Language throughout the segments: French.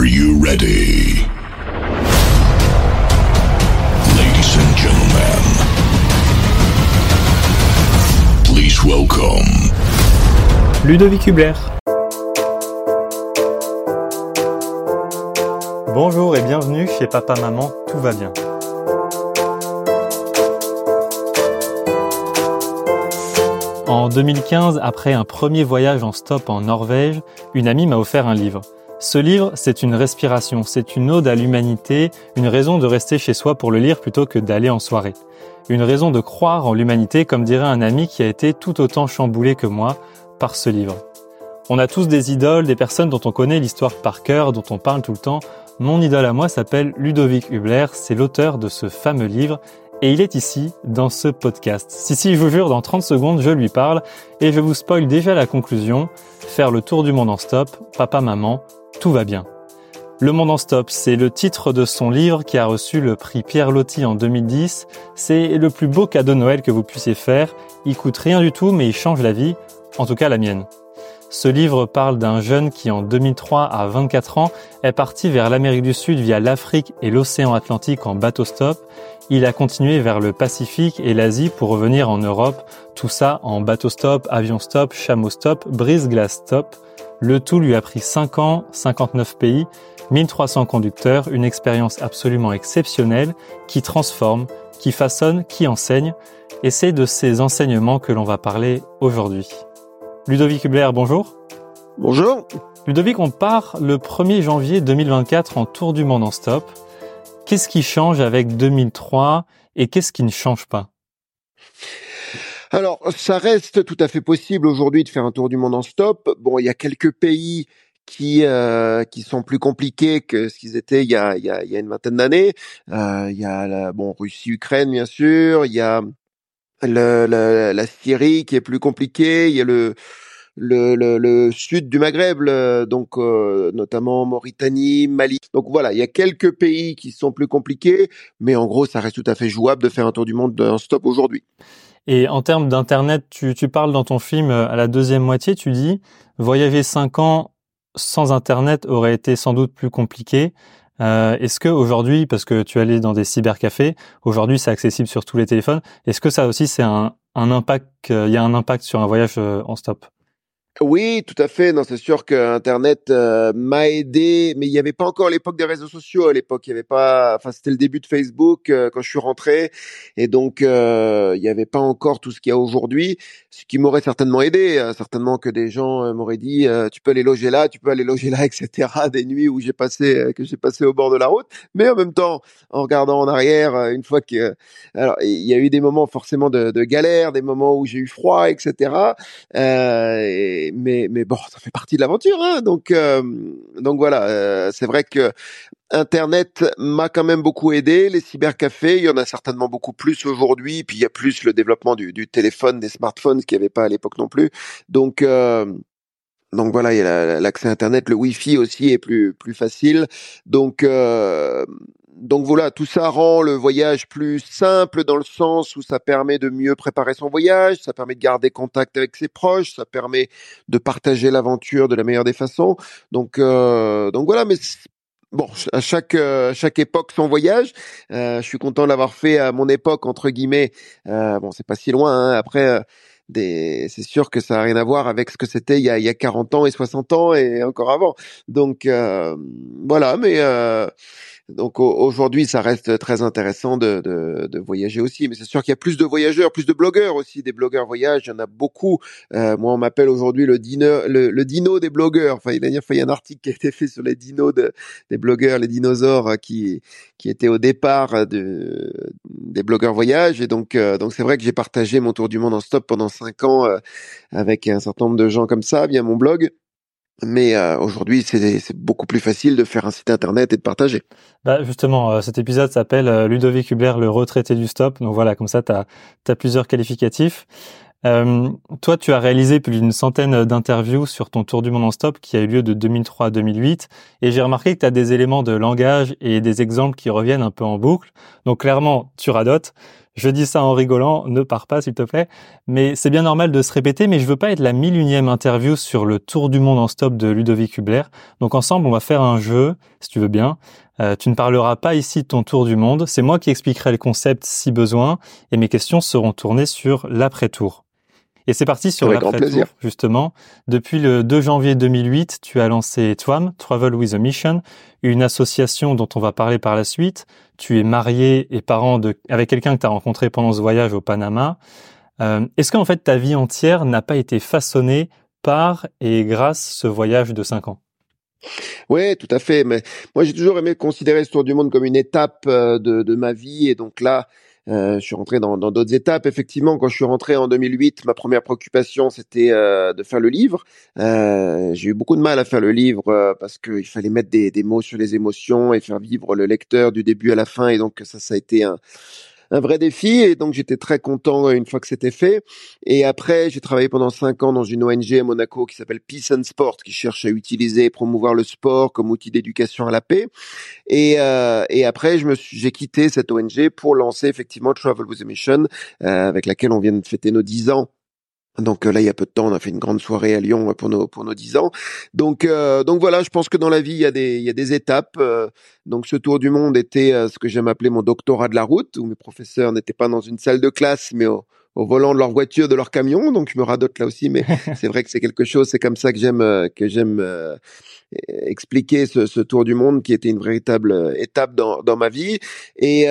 Are you ready? Ladies and gentlemen, please welcome Ludovic Hubler. Bonjour et bienvenue chez Papa Maman, tout va bien. En 2015, après un premier voyage en stop en Norvège, une amie m'a offert un livre. Ce livre, c'est une respiration, c'est une ode à l'humanité, une raison de rester chez soi pour le lire plutôt que d'aller en soirée. Une raison de croire en l'humanité, comme dirait un ami qui a été tout autant chamboulé que moi par ce livre. On a tous des idoles, des personnes dont on connaît l'histoire par cœur, dont on parle tout le temps. Mon idole à moi s'appelle Ludovic Hubler, c'est l'auteur de ce fameux livre et il est ici dans ce podcast. Si si, je vous jure, dans 30 secondes, je lui parle et je vous spoil déjà la conclusion. Faire le tour du monde en stop, papa, maman, tout va bien. Le monde en stop, c'est le titre de son livre qui a reçu le prix Pierre Loti en 2010. C'est le plus beau cadeau de Noël que vous puissiez faire. Il coûte rien du tout, mais il change la vie. En tout cas, la mienne. Ce livre parle d'un jeune qui, en 2003, à 24 ans, est parti vers l'Amérique du Sud via l'Afrique et l'océan Atlantique en bateau stop. Il a continué vers le Pacifique et l'Asie pour revenir en Europe. Tout ça en bateau stop, avion stop, chameau stop, brise-glace stop. Le tout lui a pris 5 ans, 59 pays, 1300 conducteurs, une expérience absolument exceptionnelle qui transforme, qui façonne, qui enseigne. Et c'est de ces enseignements que l'on va parler aujourd'hui. Ludovic Hubler, bonjour. Bonjour. Ludovic, on part le 1er janvier 2024 en tour du monde en stop. Qu'est-ce qui change avec 2003 et qu'est-ce qui ne change pas? Alors, ça reste tout à fait possible aujourd'hui de faire un tour du monde en stop. Bon, il y a quelques pays qui euh, qui sont plus compliqués que ce qu'ils étaient il y a il y a, il y a une vingtaine d'années. Euh, il y a la bon Russie, Ukraine bien sûr. Il y a le, le, la Syrie qui est plus compliquée. Il y a le le, le, le sud du Maghreb, donc euh, notamment Mauritanie, Mali. Donc voilà, il y a quelques pays qui sont plus compliqués, mais en gros, ça reste tout à fait jouable de faire un tour du monde en stop aujourd'hui. Et en termes d'internet, tu, tu parles dans ton film à la deuxième moitié, tu dis voyager cinq ans sans internet aurait été sans doute plus compliqué. Euh, est-ce que aujourd'hui, parce que tu allais dans des cybercafés, aujourd'hui c'est accessible sur tous les téléphones, est-ce que ça aussi c'est un, un impact, il y a un impact sur un voyage euh, en stop? Oui, tout à fait. Non, c'est sûr que Internet euh, m'a aidé, mais il n'y avait pas encore l'époque des réseaux sociaux. À l'époque, il y avait pas. Enfin, c'était le début de Facebook euh, quand je suis rentré, et donc euh, il n'y avait pas encore tout ce qu'il y a aujourd'hui. Ce qui m'aurait certainement aidé, certainement que des gens m'auraient dit tu peux aller loger là, tu peux aller loger là, etc. Des nuits où j'ai passé que j'ai passé au bord de la route, mais en même temps, en regardant en arrière, une fois que alors il y a eu des moments forcément de, de galère, des moments où j'ai eu froid, etc. Et, mais mais bon, ça fait partie de l'aventure, hein. Donc euh, donc voilà, euh, c'est vrai que Internet m'a quand même beaucoup aidé. Les cybercafés, il y en a certainement beaucoup plus aujourd'hui. Puis il y a plus le développement du, du téléphone, des smartphones, ce qu'il n'y avait pas à l'époque non plus. Donc euh, donc voilà, il y a l'accès Internet, le Wi-Fi aussi est plus plus facile. Donc euh, donc voilà, tout ça rend le voyage plus simple dans le sens où ça permet de mieux préparer son voyage, ça permet de garder contact avec ses proches, ça permet de partager l'aventure de la meilleure des façons. Donc euh, donc voilà, mais bon, à chaque euh, chaque époque son voyage. Euh, je suis content de l'avoir fait à mon époque entre guillemets. Euh, bon, c'est pas si loin. Hein. Après. Euh, c'est sûr que ça n'a rien à voir avec ce que c'était il y a, il y a 40 ans et 60 ans et encore avant. Donc euh, voilà, mais euh, donc aujourd'hui, ça reste très intéressant de, de, de voyager aussi. Mais c'est sûr qu'il y a plus de voyageurs, plus de blogueurs aussi, des blogueurs voyage. Il y en a beaucoup. Euh, moi, on m'appelle aujourd'hui le dino, le, dino des blogueurs. Enfin, il y a un article qui a été fait sur les dinos de, des blogueurs, les dinosaures euh, qui qui étaient au départ de, des blogueurs voyage. Et donc, euh, donc c'est vrai que j'ai partagé mon tour du monde en stop pendant cinq ans euh, avec un certain nombre de gens comme ça via mon blog. Mais euh, aujourd'hui, c'est beaucoup plus facile de faire un site internet et de partager. Bah justement, euh, cet épisode s'appelle euh, Ludovic Hubler, le retraité du stop. Donc voilà, comme ça, tu as, plusieurs qualificatifs. toi, tu as réalisé plus d'une centaine d'interviews sur ton tour du monde en stop qui a eu lieu de 2003 à 2008. Et j'ai remarqué que tu as des éléments de langage et des exemples qui reviennent un peu en boucle. Donc clairement, tu radotes. Je dis ça en rigolant, ne pars pas s'il te plaît. Mais c'est bien normal de se répéter, mais je veux pas être la mille unième interview sur le tour du monde en stop de Ludovic Hubler. Donc ensemble, on va faire un jeu, si tu veux bien. Euh, tu ne parleras pas ici de ton tour du monde, c'est moi qui expliquerai le concept si besoin, et mes questions seront tournées sur l'après-tour. Et c'est parti sur l'après-tour, justement. Depuis le 2 janvier 2008, tu as lancé TWAM, Travel with a Mission, une association dont on va parler par la suite. Tu es marié et parent de, avec quelqu'un que tu as rencontré pendant ce voyage au Panama. Euh, Est-ce qu'en fait ta vie entière n'a pas été façonnée par et grâce ce voyage de 5 ans? Oui, tout à fait. Mais moi, j'ai toujours aimé considérer ce tour du monde comme une étape euh, de, de ma vie. Et donc là, euh, je suis rentré dans d'autres étapes. Effectivement, quand je suis rentré en 2008, ma première préoccupation, c'était euh, de faire le livre. Euh, j'ai eu beaucoup de mal à faire le livre euh, parce qu'il fallait mettre des, des, mots sur les émotions et faire vivre le lecteur du début à la fin. Et donc ça, ça a été un, un vrai défi et donc j'étais très content une fois que c'était fait. Et après, j'ai travaillé pendant cinq ans dans une ONG à Monaco qui s'appelle Peace and Sport, qui cherche à utiliser et promouvoir le sport comme outil d'éducation à la paix. Et, euh, et après, je me j'ai quitté cette ONG pour lancer effectivement Travel with a Mission, euh, avec laquelle on vient de fêter nos dix ans donc euh, là, il y a peu de temps, on a fait une grande soirée à Lyon pour nos pour nos dix ans. Donc euh, donc voilà, je pense que dans la vie, il y a des il y a des étapes. Euh, donc ce tour du monde était ce que j'aime appeler mon doctorat de la route, où mes professeurs n'étaient pas dans une salle de classe, mais au, au volant de leur voiture, de leur camion. Donc je me radote là aussi, mais c'est vrai que c'est quelque chose. C'est comme ça que j'aime que j'aime expliquer ce, ce, tour du monde qui était une véritable étape dans dans ma vie et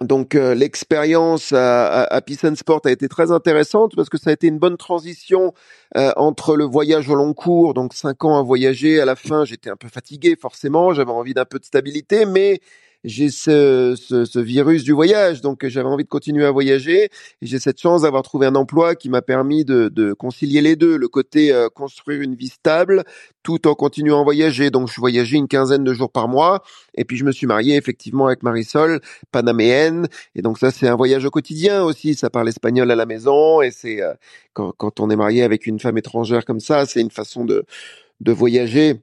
donc euh, l'expérience à, à, Peace and Sport a été très intéressante parce que ça a été une bonne transition euh, entre le voyage au long cours, donc cinq ans à voyager. À la fin, j'étais un peu fatigué forcément, j'avais envie d'un peu de stabilité, mais j'ai ce, ce, ce, virus du voyage, donc j'avais envie de continuer à voyager. Et j'ai cette chance d'avoir trouvé un emploi qui m'a permis de, de, concilier les deux, le côté euh, construire une vie stable, tout en continuant à voyager. Donc je voyageais une quinzaine de jours par mois, et puis je me suis marié effectivement avec Marisol, panaméenne. Et donc ça c'est un voyage au quotidien aussi. Ça parle espagnol à la maison, et c'est euh, quand, quand on est marié avec une femme étrangère comme ça, c'est une façon de de voyager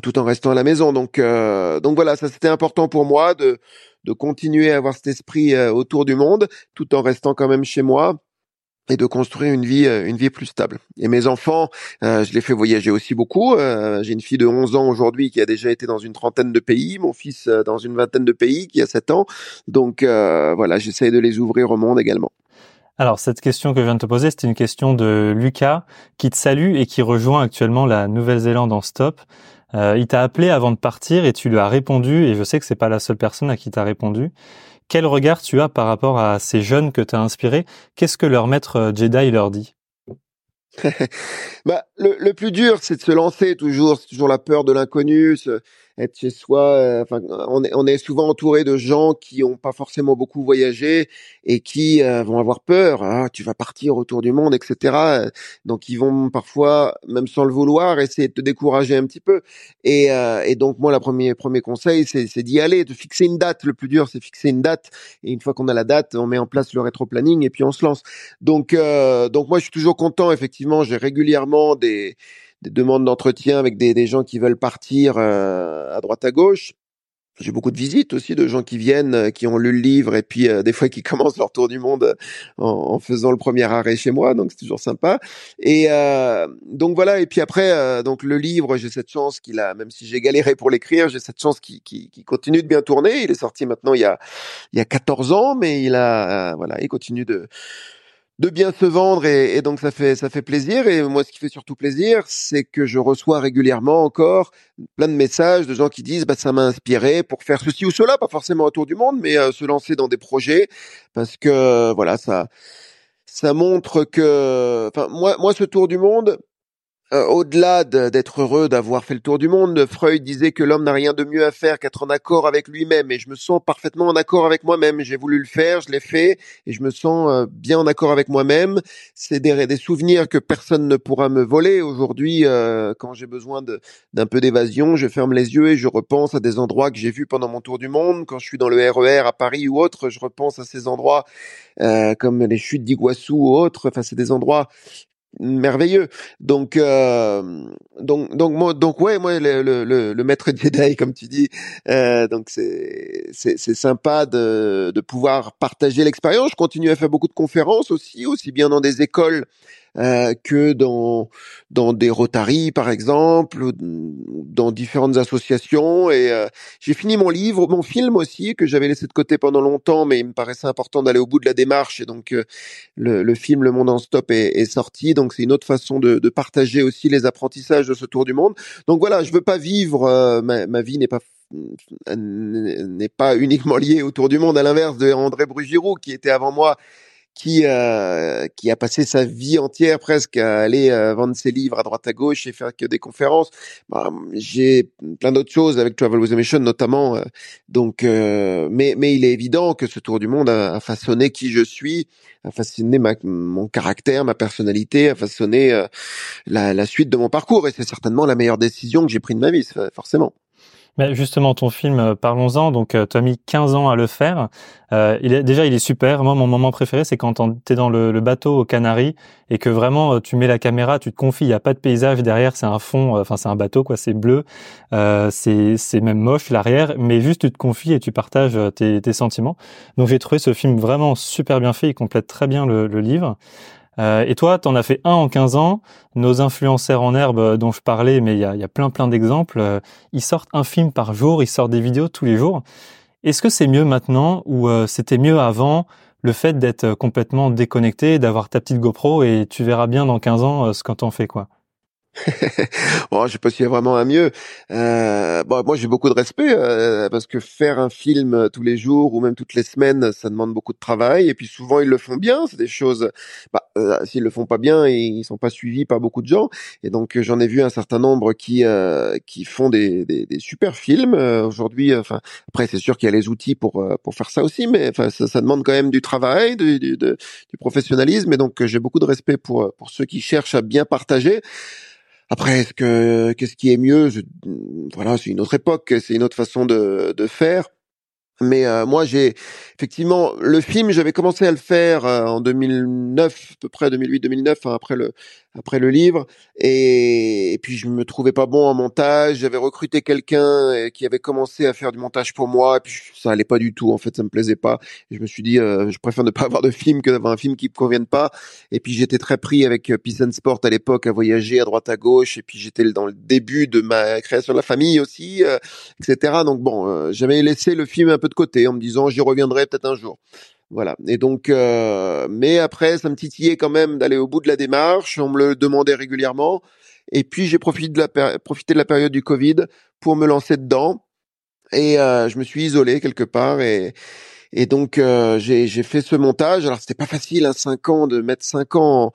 tout en restant à la maison. Donc, euh, donc voilà, ça c'était important pour moi de, de continuer à avoir cet esprit euh, autour du monde, tout en restant quand même chez moi et de construire une vie euh, une vie plus stable. Et mes enfants, euh, je les fais voyager aussi beaucoup. Euh, j'ai une fille de 11 ans aujourd'hui qui a déjà été dans une trentaine de pays, mon fils dans une vingtaine de pays qui a 7 ans. Donc voilà, j'essaie de les ouvrir au monde également. Alors, cette question que je viens de te poser, c'était une question de Lucas qui te salue et qui rejoint actuellement la Nouvelle-Zélande en stop. Euh, il t'a appelé avant de partir et tu lui as répondu, et je sais que c'est pas la seule personne à qui t'as répondu. Quel regard tu as par rapport à ces jeunes que tu as inspirés? Qu'est-ce que leur maître euh, Jedi leur dit? Bah, le, le, plus dur, c'est de se lancer toujours. C'est toujours la peur de l'inconnu, être chez soi. Euh, enfin, on est, on est souvent entouré de gens qui ont pas forcément beaucoup voyagé et qui euh, vont avoir peur. Ah, tu vas partir autour du monde, etc. Donc, ils vont parfois, même sans le vouloir, essayer de te décourager un petit peu. Et, euh, et donc, moi, le premier, premier conseil, c'est d'y aller, de fixer une date. Le plus dur, c'est fixer une date. Et une fois qu'on a la date, on met en place le rétro-planning et puis on se lance. Donc, donc moi, je suis toujours content. Effectivement, j'ai régulièrement des des demandes d'entretien avec des, gens qui veulent partir euh, à droite à gauche. J'ai beaucoup de visites aussi de gens qui viennent, euh, qui ont lu le livre et puis euh, des fois qui commencent leur tour du monde en, faisant le premier arrêt chez moi, donc c'est toujours sympa. Et donc voilà. Et puis après, donc le livre, j'ai cette chance qu'il a, même si j'ai galéré pour l'écrire, j'ai cette chance qu'il continue de bien tourner. Il est sorti maintenant il y a il y a 14 ans, mais il a voilà, il continue de de bien se vendre et, et, donc ça fait ça fait plaisir. Et moi ce qui fait surtout plaisir c'est que je reçois régulièrement encore plein de messages de gens qui disent bah ça m'a inspiré pour faire ceci ou cela. Pas forcément autour du monde mais euh, se lancer dans des projets. Parce que voilà ça ça montre que enfin moi moi ce tour du monde euh, au-delà d'être heureux d'avoir fait le tour du monde, Freud disait que l'homme n'a rien de mieux à faire qu'être en accord avec lui-même. Et je me sens parfaitement en accord avec moi-même. J'ai voulu le faire, je l'ai fait, et je me sens euh, bien en accord avec moi-même. C'est des, des, souvenirs que personne ne pourra me voler. Aujourd'hui, euh, quand j'ai besoin d'un peu d'évasion, je ferme les yeux et je repense à des endroits que j'ai vus pendant mon tour du monde. Quand je suis dans le RER e à Paris ou autre, je repense à ces endroits comme les chutes d'Iguassou ou autres. Enfin, c'est des endroits merveilleux. Donc, euh, donc, donc, moi, donc, ouais, moi, le, le, maître Jedi, comme tu dis, euh, donc c'est, c'est, c'est sympa de, de pouvoir partager l'expérience. Je continue à faire beaucoup de conférences aussi, aussi bien dans des écoles euh, que dans dans des Rotary par exemple, dans différentes associations. Et euh, j'ai fini mon livre, mon film aussi que j'avais laissé de côté pendant longtemps, mais il me paraissait important d'aller au bout de la démarche. Et donc euh, le, le, film Le Monde en Stop est, est sorti. Donc c'est une autre façon de, de, partager aussi les apprentissages de ce tour du monde. Donc voilà, je veux pas vivre ma, ma vie n'est pas n'est pas uniquement liée au tour du monde, à l'inverse de André Brugiroux qui était avant moi qui euh, qui a passé sa vie entière presque à aller euh, vendre ses livres à droite à gauche et faire que des conférences. Bah, j'ai plein d'autres choses avec Travel with a notamment. Euh, donc, euh, mais mais il est évident que ce tour du monde a, a façonné qui je suis, a façonné ma, mon caractère, ma personnalité, a façonné euh, la, la suite de mon parcours et c'est certainement la meilleure décision que j'ai prise de ma vie, forcément. Mais justement, ton film, euh, parlons-en. Donc, euh, tu as mis 15 ans à le faire. Euh, il est, déjà, il est super. Moi, mon moment préféré, c'est quand tu es dans le, bateau aux Canaries et que vraiment, tu mets la caméra, tu te confies. Il n'y a pas de paysage derrière, c'est un fond. Enfin, c'est un bateau, quoi. C'est bleu. c'est, c'est même moche l'arrière, mais juste tu te confies et tu partages tes, tes sentiments. Donc, j'ai trouvé ce film vraiment super bien fait. Il complète très bien le, le livre. Euh, et toi, tu en as fait un en 15 ans. Nos influenceurs en herbe euh, dont je parlais, mais il y a, plein plein d'exemples, euh, ils sortent un film par jour, ils sortent des vidéos tous les jours. Est-ce que c'est mieux maintenant ou c'était mieux avant le fait d'être complètement déconnecté, d'avoir ta petite GoPro et tu verras bien dans 15 ans ce quand on fait quoi? Bon, je sais pas s'il y a vraiment un mieux. Euh, bon, moi, j'ai beaucoup de respect euh, parce que faire un film tous les jours ou même toutes les semaines, ça demande beaucoup de travail. Et puis souvent, ils le font bien. C'est des choses. Bah, euh, s'ils le font pas bien, ils sont pas suivis par beaucoup de gens. Et donc, j'en ai vu un certain nombre qui euh, qui font des, des, des super films euh, aujourd'hui. Enfin, après, c'est sûr qu'il y a les outils pour pour faire ça aussi, mais enfin, ça, ça demande quand même du travail, du, du, du professionnalisme. Et donc, j'ai beaucoup de respect pour pour ceux qui cherchent à bien partager. Après, est-ce que qu'est-ce qui est mieux? Voilà, c'est une autre époque, c'est une autre façon de, de faire. Mais euh, moi, j'ai effectivement le film, j'avais commencé à le faire euh, en 2009, à peu près 2008-2009, hein, après le après le livre, et, puis je me trouvais pas bon en montage. J'avais recruté quelqu'un euh, qui avait commencé à faire du montage pour moi, et puis ça allait pas du tout. En fait, ça me plaisait pas. Et je me suis dit, je préfère ne pas avoir de film que d'avoir un film qui me convienne pas. Et puis j'étais très pris avec Peace and Sport à l'époque, à voyager à droite à gauche, et puis j'étais dans le début de ma création de la famille aussi, etc. Donc bon, j'avais laissé le film un peu de côté en me disant j'y reviendrai peut-être un jour. Voilà. Et donc, euh, mais après, ça me titillait quand même d'aller au bout de la démarche. On me le demandait régulièrement. Et puis, j'ai profité de la, période du Covid pour me lancer dedans. Et euh, je me suis isolé quelque part. Et, donc, euh, j'ai fait ce montage. Alors, c'était pas facile, hein, cinq ans, de mettre cinq ans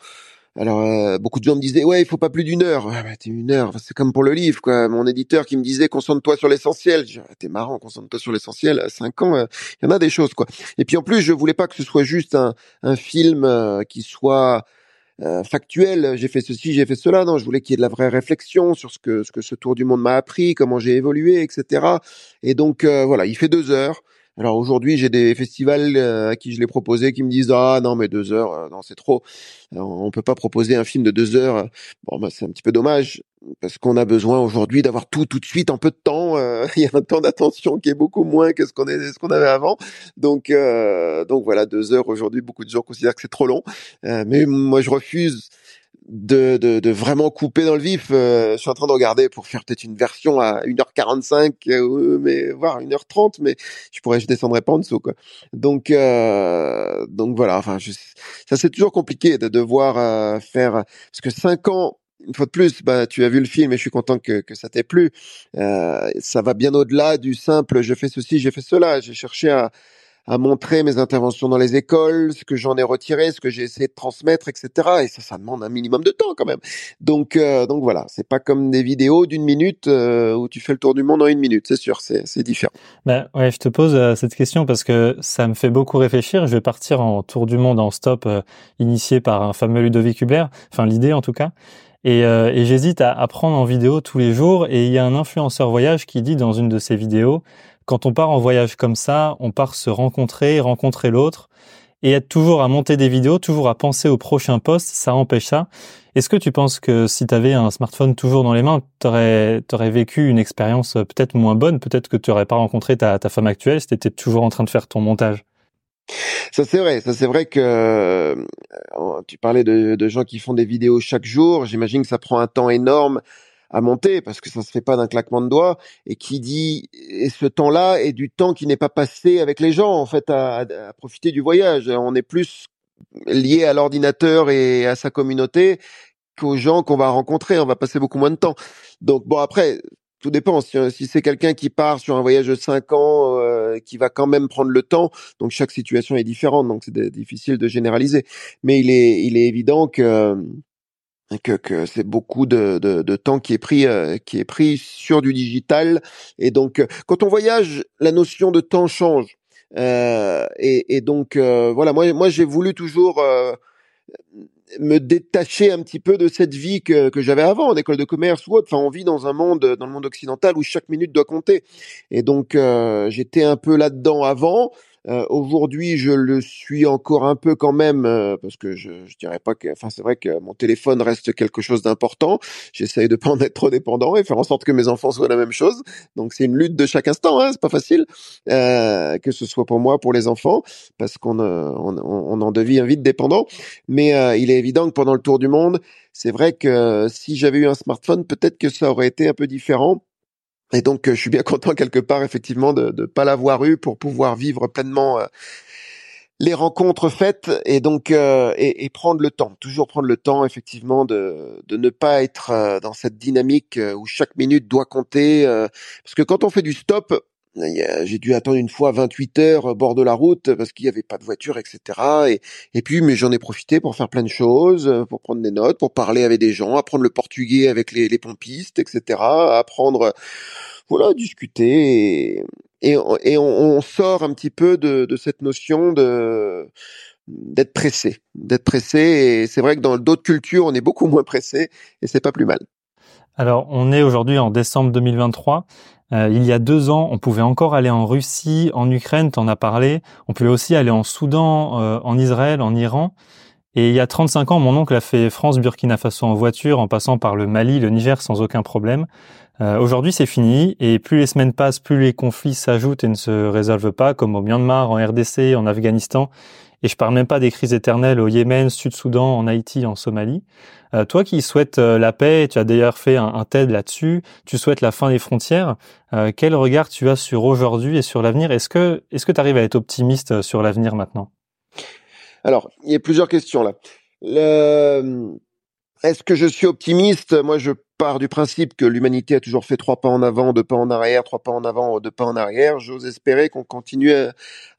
alors euh, beaucoup de gens me disaient ouais il faut pas plus d'une heure. Ouais, bah, t'es une heure, c'est comme pour le livre quoi. Mon éditeur qui me disait concentre-toi sur l'essentiel. Ah, t'es marrant, concentre-toi sur l'essentiel. Cinq ans, euh, il y en a des choses quoi. Et puis en plus je voulais pas que ce soit juste un, un film euh, qui soit factuel. J'ai fait ceci, j'ai fait cela. Non, je voulais qu'il y ait de la vraie réflexion sur ce que ce que ce tour du monde m'a appris, comment j'ai évolué, etc. Et donc voilà, il fait deux heures. Alors aujourd'hui, j'ai des festivals euh, à qui je l'ai proposé qui me disent ah non mais deux heures, euh, non c'est trop. On peut pas proposer un film de deux heures. Bon bah c'est un petit peu dommage parce qu'on a besoin aujourd'hui d'avoir tout tout de suite en peu de temps. Euh, il y a un temps d'attention qui est beaucoup moins que ce qu'on est ce qu'on avait avant. Donc donc voilà deux heures aujourd'hui. Beaucoup de gens considèrent que c'est trop long, mais moi je refuse de, de, de, vraiment couper dans le vif. Euh, je suis en train de regarder pour faire peut-être une version à 1h45, euh, mais voire 1h30, mais je pourrais, je descendrai pas en dessous, quoi. Donc, euh, donc voilà. Enfin, je, ça c'est toujours compliqué de devoir euh, faire parce que 5 ans. Une fois de plus, bah, tu as vu le film et je suis content que, que ça t'ait plu. ça va bien au-delà du simple je fais ceci, j'ai fait cela. J'ai cherché à, à montrer mes interventions dans les écoles, ce que j'en ai retiré, ce que j'ai essayé de transmettre, etc. Et ça, ça demande un minimum de temps quand même. Donc, euh, donc voilà, c'est pas comme des vidéos d'une minute euh, où tu fais le tour du monde en une minute, c'est sûr, c'est, différent. Ben ouais, je te pose euh, cette question parce que ça me fait beaucoup réfléchir. Je vais partir en tour du monde en stop, initié par un fameux Ludovic Hubler, enfin l'idée en tout cas. Et, et j'hésite à, à prendre en vidéo tous les jours. Et il y a un influenceur voyage qui dit dans une de ses vidéos quand on part en voyage comme ça, on part se rencontrer, rencontrer l'autre. et être toujours à monter des vidéos, toujours à penser au prochain post, ça empêche ça. Est-ce que tu penses que si tu avais un smartphone toujours dans les mains, tu aurais, vécu une expérience peut-être moins bonne, peut-être que tu n'aurais pas rencontré ta, ta femme actuelle si tu étais toujours en train de faire ton montage ça c'est vrai, ça c'est vrai que euh, tu parlais de, de, gens qui font des vidéos chaque jour. J'imagine que ça prend un temps énorme à monter parce que ça se fait pas d'un claquement de doigts. Et qui dit et ce temps-là est du temps qui n'est pas passé avec les gens en fait à, à profiter du voyage. On est plus lié à l'ordinateur et à sa communauté qu'aux gens qu'on va rencontrer. On va passer beaucoup moins de temps. Donc bon après, tout dépend. Si, c'est quelqu'un qui part sur un voyage de 5 ans, euh, qui va quand même prendre le temps, donc chaque situation est différente, donc c'est difficile de généraliser. Mais il est, il est évident que que, que c'est beaucoup de, de, de, temps qui est pris euh, qui est pris sur du digital et donc quand on voyage la notion de temps change euh, et, et, donc euh, voilà moi moi j'ai voulu toujours me détacher un petit peu de cette vie que, que j'avais avant en école de commerce ou autre. Enfin, on vit dans un monde, dans le monde occidental où chaque minute doit compter. Et donc, euh, j'étais un peu là-dedans avant. Euh, aujourd'hui, je le suis encore un peu quand même euh, parce que je, je dirais pas que, enfin, c'est vrai que mon téléphone reste quelque chose d'important. J'essaye de pas en être trop dépendant et faire en sorte que mes enfants soient la même chose. Donc, c'est une lutte de chaque instant. Hein, c'est pas facile euh, que ce soit pour moi, pour les enfants, parce qu'on on, on, en devient vite dépendant. Mais il est évident que pendant le tour du monde, c'est vrai que si j'avais eu un smartphone, peut-être que ça aurait été un peu différent et donc, euh, je suis bien content quelque part, effectivement, de ne pas l'avoir eu pour pouvoir vivre pleinement euh, les rencontres faites et donc euh, et, prendre le temps, toujours prendre le temps, effectivement, de, de ne pas être dans cette dynamique où chaque minute doit compter. parce que quand on fait du stop, j'ai dû attendre une fois 28 heures au bord de la route parce qu'il n'y avait pas de voiture, etc. Et, puis, mais j'en ai profité pour faire plein de choses, pour prendre des notes, pour parler avec des gens, apprendre le portugais avec les, pompistes, etc. Apprendre, voilà, discuter. Et, on, sort un petit peu de, cette notion d'être pressé, d'être pressé. Et c'est vrai que dans d'autres cultures, on est beaucoup moins pressé et c'est pas plus mal. Alors, on est aujourd'hui en décembre 2023. Euh, il y a deux ans, on pouvait encore aller en Russie, en Ukraine, t'en as parlé. On pouvait aussi aller en Soudan, euh, en Israël, en Iran. Et il y a 35 ans, mon oncle a fait France-Burkina Faso en voiture, en passant par le Mali, le Niger sans aucun problème. Euh, aujourd'hui, c'est fini, et plus les semaines passent, plus les conflits s'ajoutent et ne se résolvent pas, comme au Myanmar, en RDC, en Afghanistan. Et je parle même pas des crises éternelles au Yémen, Sud-Soudan, en Haïti, en Somalie. Euh, toi qui souhaites euh, la paix, tu as d'ailleurs fait un, TED là-dessus, tu souhaites la fin des frontières. Euh, quel regard tu as sur aujourd'hui et sur l'avenir? Est-ce que est-ce que tu arrives à être optimiste sur l'avenir maintenant? Alors, il y a plusieurs questions là. Le... Est-ce que je suis optimiste? Moi, je pars du principe que l'humanité a toujours fait trois pas en avant, deux pas en arrière, trois pas en avant, deux pas en arrière. J'ose espérer qu'on continue à,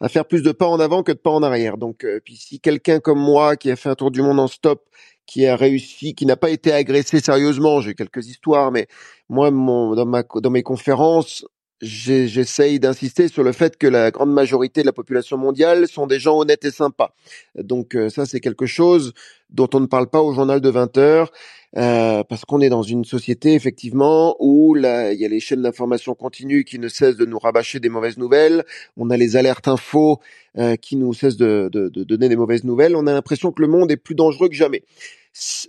faire plus de pas en avant que de pas en arrière. Donc, euh, puis si quelqu'un comme moi qui a fait un tour du monde en stop, qui a réussi, qui n'a pas été agressé sérieusement, j'ai quelques histoires, mais moi, dans, ma, dans mes conférences, j'essaye d'insister sur le fait que la grande majorité de la population mondiale sont des gens honnêtes et sympas. Donc euh, ça, c'est quelque chose dont on ne parle pas au journal de 20 heures, euh, parce qu'on est dans une société effectivement où il y a les chaînes d'information continue qui ne cessent de nous rabâcher des mauvaises nouvelles. On a les alertes infos euh, qui nous cessent de, de, de donner des mauvaises nouvelles. On a l'impression que le monde est plus dangereux que jamais.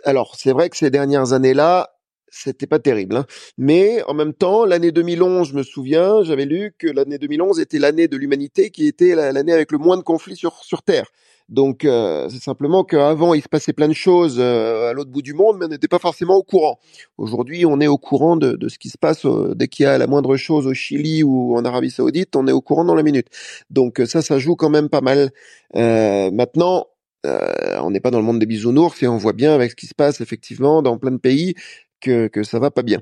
Alors c'est vrai que ces dernières années-là, c'était pas terrible. Hein. Mais en même temps, l'année 2011, je me souviens, j'avais lu que l'année 2011 était l'année de l'humanité qui était l'année avec le moins de conflits sur, sur Terre. Donc euh, c'est simplement qu'avant il se passait plein de choses euh, à l'autre bout du monde, mais on n'était pas forcément au courant. Aujourd'hui, on est au courant de, de ce qui se passe euh, dès qu'il y a la moindre chose au Chili ou en Arabie Saoudite, on est au courant dans la minute. Donc ça, ça joue quand même pas mal. maintenant, on n'est pas dans le monde des bisounours et on voit bien avec ce qui se passe effectivement dans plein de pays que, que ça va pas bien.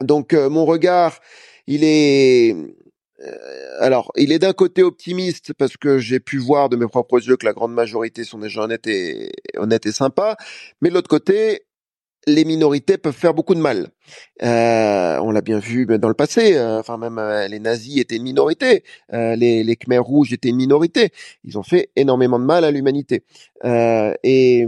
Donc euh, mon regard, il est euh, alors, il est d'un côté optimiste parce que j'ai pu voir de mes propres yeux que la grande majorité sont des gens honnêtes et, honnêtes et sympas, mais de l'autre côté, les minorités peuvent faire beaucoup de mal. Euh, on l'a bien vu dans le passé. enfin, même les nazis étaient une minorité. les, les Khmers rouges étaient une minorité. Ils ont fait énormément de mal à l'humanité. et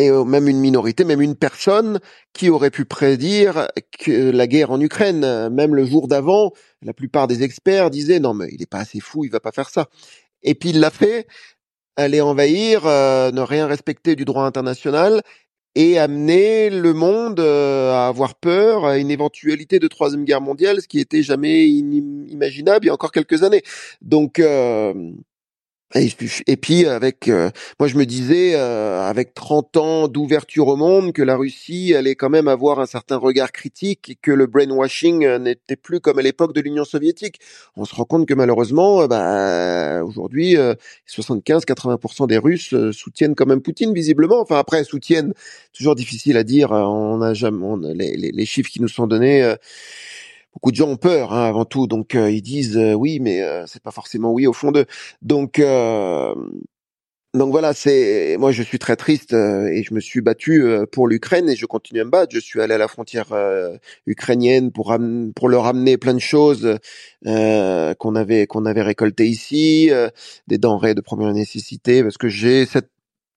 et euh, même une minorité, même une personne qui aurait pu prédire que la guerre en Ukraine, même le jour d'avant, la plupart des experts disaient non mais il est pas assez fou, il va pas faire ça. Et puis il l'a fait aller envahir, ne rien respecter du droit international et amener le monde à avoir peur à une éventualité de troisième guerre mondiale, ce qui était jamais imaginable il y a encore quelques années. Donc et, puis avec, euh, moi je me disais, euh, avec 30 ans d'ouverture au monde, que la Russie allait quand même avoir un certain regard critique et que le brainwashing euh, n'était plus comme à l'époque de l'Union soviétique. On se rend compte que malheureusement, bah, aujourd'hui, 75-80% des Russes soutiennent quand même Poutine visiblement. Enfin après, soutiennent, toujours difficile à dire. On a jamais, les, les, chiffres qui nous sont donnés beaucoup de gens ont peur hein, avant tout, donc euh, ils disent euh, oui, mais euh, c'est pas forcément oui au fond d'eux. Donc donc voilà, c'est moi je suis très triste et je me suis battu pour l'Ukraine et je continue à me battre. Je suis allé à la frontière ukrainienne pour pour leur amener plein de choses qu'on avait qu'on avait récoltées ici, des denrées de première nécessité parce que j'ai cette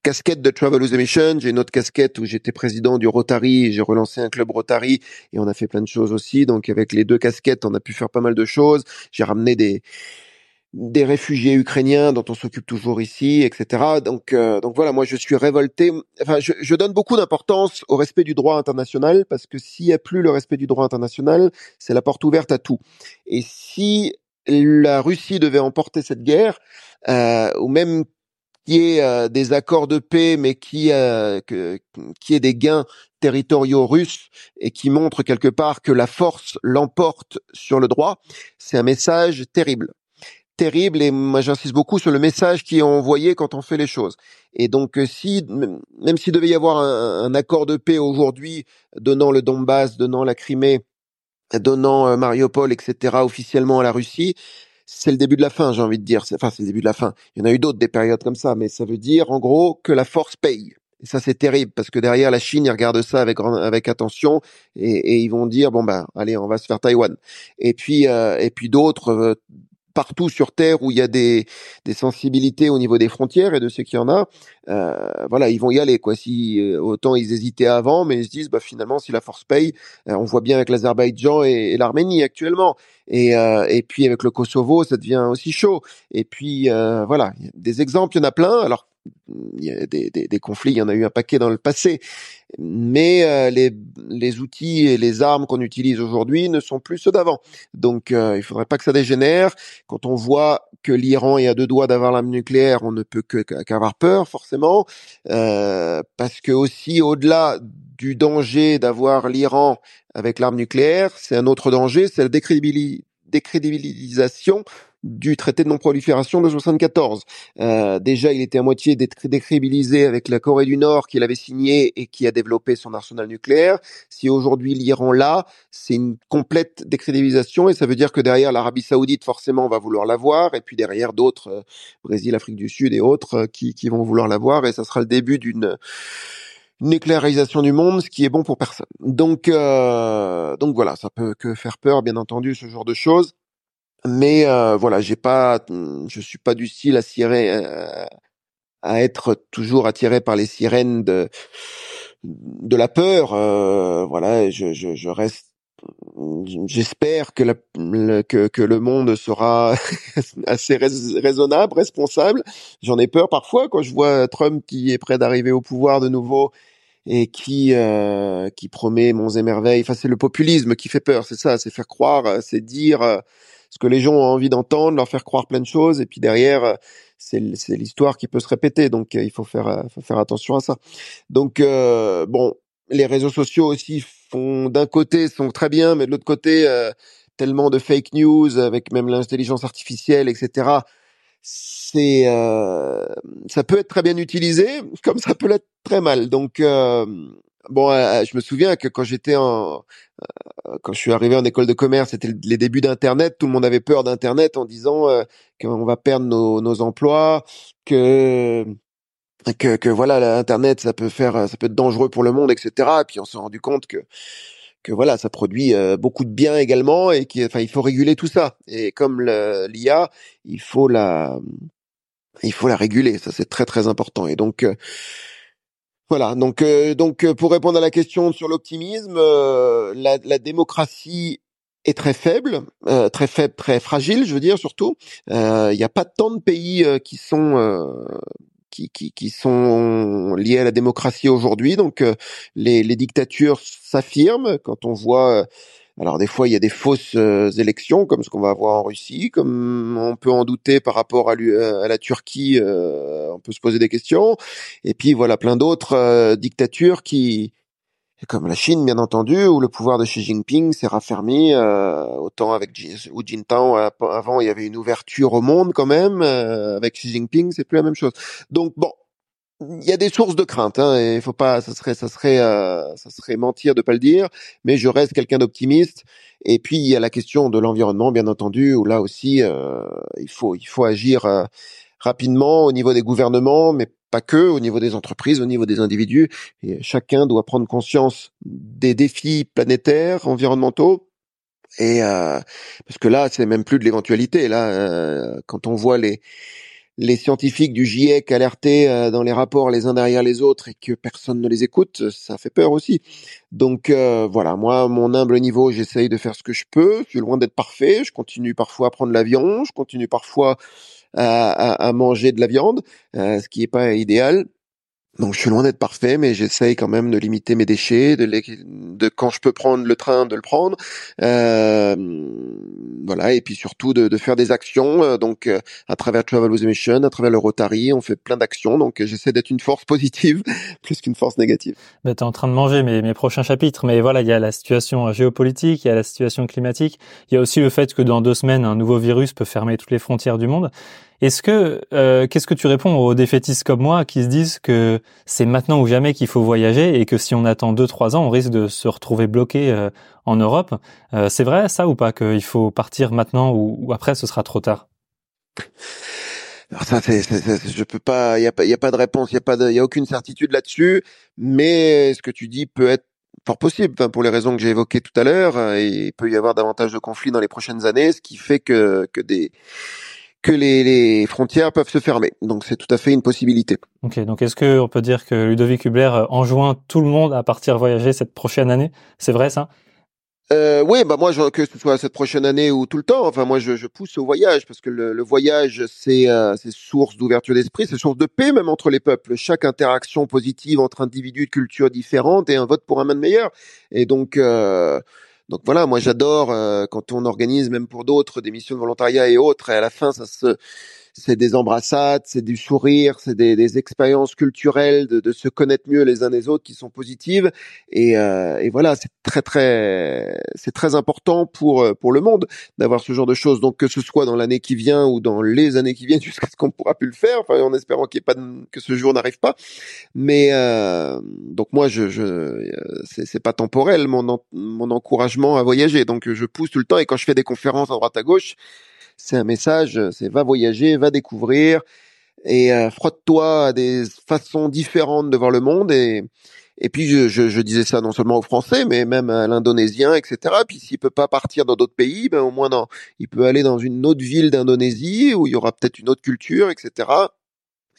casquette de Travel with j'ai une autre casquette où j'étais président du Rotary, j'ai relancé un club Rotary et on a fait plein de choses aussi. Donc avec les deux casquettes, on a pu faire pas mal de choses. J'ai ramené des des réfugiés ukrainiens dont on s'occupe toujours ici, etc. Donc, euh, donc voilà, moi je suis révolté. Enfin, je, je donne beaucoup d'importance au respect du droit international parce que s'il n'y a plus le respect du droit international, c'est la porte ouverte à tout. Et si la Russie devait emporter cette guerre, euh, ou même qui est euh, des accords de paix, mais qui euh, que, qui est des gains territoriaux russes et qui montre quelque part que la force l'emporte sur le droit, c'est un message terrible terrible et moi j'insiste beaucoup sur le message qui est envoyé quand on fait les choses. Et donc euh, si même s'il devait y avoir un accord de paix aujourd'hui donnant le Donbass, donnant la Crimée, donnant Mariupol, etc. officiellement à la Russie, c'est le début de la fin, j'ai envie de dire. Enfin, c'est le début de la fin. Il y en a eu d'autres des périodes comme ça, mais ça veut dire en gros que la force paye. Et ça, c'est terrible parce que derrière la Chine, ils regardent ça avec avec attention et, et ils vont dire bon ben, allez, on va se faire Taïwan. Et puis euh, et puis d'autres euh, partout sur Terre où il y a des, des sensibilités au niveau des frontières et de ce qu'il y en a, euh, voilà, ils vont y aller quoi. Si euh, autant ils hésitaient avant, mais ils se disent bah finalement si la force paye, euh, on voit bien avec l'Azerbaïdjan et, l'Arménie actuellement, et euh, et puis avec le Kosovo ça devient aussi chaud. Et puis voilà, des exemples il y en a plein. Alors il y a des, des, des, conflits, il y en a eu un paquet dans le passé, mais euh, les, les, outils et les armes qu'on utilise aujourd'hui ne sont plus ceux d'avant. Donc euh, il faudrait pas que ça dégénère. Quand on voit que l'Iran est à deux doigts d'avoir l'arme nucléaire, on ne peut qu'avoir peur forcément, euh, parce que aussi au-delà du danger d'avoir l'Iran avec l'arme nucléaire, c'est un autre danger, c'est la décrédibilisation du traité de non-prolifération de 74. Euh, déjà, il était à moitié décrédibilisé avec la Corée du Nord qu'il avait signé et qui a développé son arsenal nucléaire. Si aujourd'hui l'Iran l'a, c'est une complète décrédibilisation et ça veut dire que derrière l'Arabie Saoudite forcément va vouloir l'avoir et puis derrière d'autres, euh, Brésil, Afrique du Sud et autres, euh, qui, qui vont vouloir l'avoir et ça sera le début d'une nucléarisation du monde, ce qui est bon pour personne. Donc, euh, donc voilà, ça peut que faire peur, bien entendu, ce genre de choses mais euh, voilà, j'ai pas, je suis pas du style à euh, à être toujours attiré par les sirènes de de la peur. Euh, voilà, je, je, je reste. J'espère que, le, que, que le monde sera assez raisonnable, responsable. J'en ai peur parfois quand je vois Trump qui est prêt d'arriver au pouvoir de nouveau et qui euh, qui promet monts et. Enfin, c'est le populisme qui fait peur, c'est ça, c'est faire croire, c'est dire ce que les gens ont envie d'entendre, leur faire croire plein de choses, et puis derrière, euh, c'est l'histoire qui peut se répéter, donc euh, il faut faire, euh, faut faire attention à ça. Donc bon, les réseaux sociaux aussi font d'un côté sont très bien, mais de l'autre côté tellement de fake news avec même l'intelligence artificielle, etc. C'est ça peut être très bien utilisé, comme ça peut l'être très mal. Donc bon, je me souviens que quand j'étais en euh, quand je suis arrivé en école de commerce, c'était les débuts d'Internet. Tout le monde avait peur d'Internet en disant euh, qu'on va perdre nos, nos emplois, que que, que voilà, Internet, ça peut faire, ça peut être dangereux pour le monde, etc. Et puis on s'est rendu compte que que voilà, ça produit euh, beaucoup de biens également et qu'il il faut réguler tout ça. Et comme l'IA, il faut la, il faut la réguler. Ça, c'est très très important. Et donc, voilà, donc euh, donc euh, pour répondre à la question sur l'optimisme, euh, la, la, démocratie est très faible, euh, très faible, très fragile, je veux dire surtout. Il n'y a pas tant de pays qui sont qui, qui, qui, sont liés à la démocratie aujourd'hui. Donc les, les, dictatures s'affirment quand on voit alors des fois, il y a des fausses euh, élections, comme ce qu'on va avoir en Russie, comme on peut en douter par rapport à, à la Turquie, euh, on peut se poser des questions. Et puis voilà, plein d'autres euh, dictatures qui, comme la Chine, bien entendu, où le pouvoir de Xi Jinping s'est raffermi. autant avec Hu Jintao, avant, il y avait une ouverture au monde quand même. avec Xi Jinping, c'est plus la même chose. Donc bon, il y a des sources de crainte. Hein, et faut pas, ça serait, ça serait, euh, ça serait mentir de pas le dire. Mais je reste quelqu'un d'optimiste. Et puis il y a la question de l'environnement, bien entendu, où là aussi euh, il faut, il faut agir euh, rapidement au niveau des gouvernements, mais pas que, au niveau des entreprises, au niveau des individus. Et chacun doit prendre conscience des défis planétaires, environnementaux. Et parce que là, c'est même plus de l'éventualité. Là, quand on voit les les scientifiques du GIEC alertés euh, dans les rapports les uns derrière les autres et que personne ne les écoute, ça fait peur aussi. Donc euh, voilà, moi, mon humble niveau, j'essaye de faire ce que je peux. Je suis loin d'être parfait. Je continue parfois à prendre l'avion. Je continue parfois à, manger de la viande, euh, ce qui n'est pas idéal. Donc je suis loin d'être parfait, mais j'essaye quand même de limiter mes déchets, de, de quand je peux prendre le train, de le prendre. Euh, voilà, et puis surtout de, de faire des actions. Euh, donc euh, à travers Travel with Mission, à travers le Rotary, on fait plein d'actions. Donc j'essaie d'être une force positive plus qu'une force négative. Ben, tu es en train de manger mes, mes prochains chapitres, mais voilà, il y a la situation géopolitique, il y a la situation climatique, il y a aussi le fait que dans deux semaines, un nouveau virus peut fermer toutes les frontières du monde. Est-ce que euh, qu'est-ce que tu réponds aux défaitistes comme moi qui se disent que c'est maintenant ou jamais qu'il faut voyager et que si on attend deux trois ans, on risque de se retrouver bloqué euh, en Europe? Euh, C'est vrai ça ou pas qu'il faut partir maintenant ou, après ce sera trop tard? Alors ça, c'est, je peux pas, il y a y a pas de réponse, il y a pas, il y a aucune certitude là-dessus. Mais ce que tu dis peut être fort possible, enfin, pour les raisons que j'ai évoquées tout à l'heure. Il peut y avoir davantage de conflits dans les prochaines années, ce qui fait que que des que les, frontières peuvent se fermer. Donc c'est tout à fait une possibilité. Ok, donc est-ce que on peut dire que Ludovic Hubler euh, enjoint tout le monde à partir voyager cette prochaine année? C'est vrai ça? Euh, oui, bah moi, je, que ce soit cette prochaine année ou tout le temps, enfin moi, je, je pousse au voyage parce que le, le voyage, c'est euh, source d'ouverture d'esprit, c'est source de paix même entre les peuples. Chaque interaction positive entre individus de cultures différentes est un vote pour un monde meilleur. Et donc, euh, donc voilà, moi j'adore euh, quand on organise même pour d'autres des missions de volontariat et autres, et à la fin ça se c'est des embrassades, c'est du sourire, c'est des, des, expériences culturelles de, de, se connaître mieux les uns les autres qui sont positives. Et, euh, et voilà, c'est très très c'est très important pour euh, pour le monde d'avoir ce genre de choses. Donc que ce soit dans l'année qui vient ou dans les années qui viennent, jusqu'à ce qu'on pourra plus le faire, enfin en espérant qu'il y ait pas que ce jour n'arrive pas. Mais euh, donc moi je, je euh, c'est pas temporel mon mon encouragement à voyager. Donc je pousse tout le temps et quand je fais des conférences à droite à gauche c'est un message, c'est va voyager, va découvrir et euh, frotte-toi à des façons différentes de voir le monde et et puis je, je, je, disais ça non seulement aux Français, mais même à l'Indonésien, etc. Puis s'il peut pas partir dans d'autres pays, ben au moins dans, il peut aller dans une autre ville d'Indonésie où il y aura peut-être une autre culture, etc.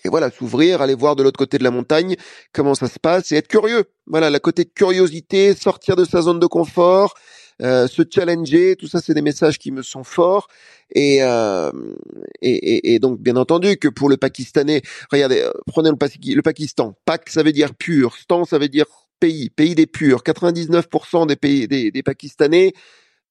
Et voilà, s'ouvrir, aller voir de l'autre côté de la montagne comment ça se passe et être curieux. Voilà, la côté de curiosité, sortir de sa zone de confort, euh, se challenger, tout ça, c'est des messages qui me sont forts. Et, euh, et, et, donc, bien entendu, que pour le Pakistanais, regardez, euh, prenez le, Pakistan. Pak, ça veut dire pur. Stan, ça veut dire pays, pays des purs. 99% des pays des, des Pakistanais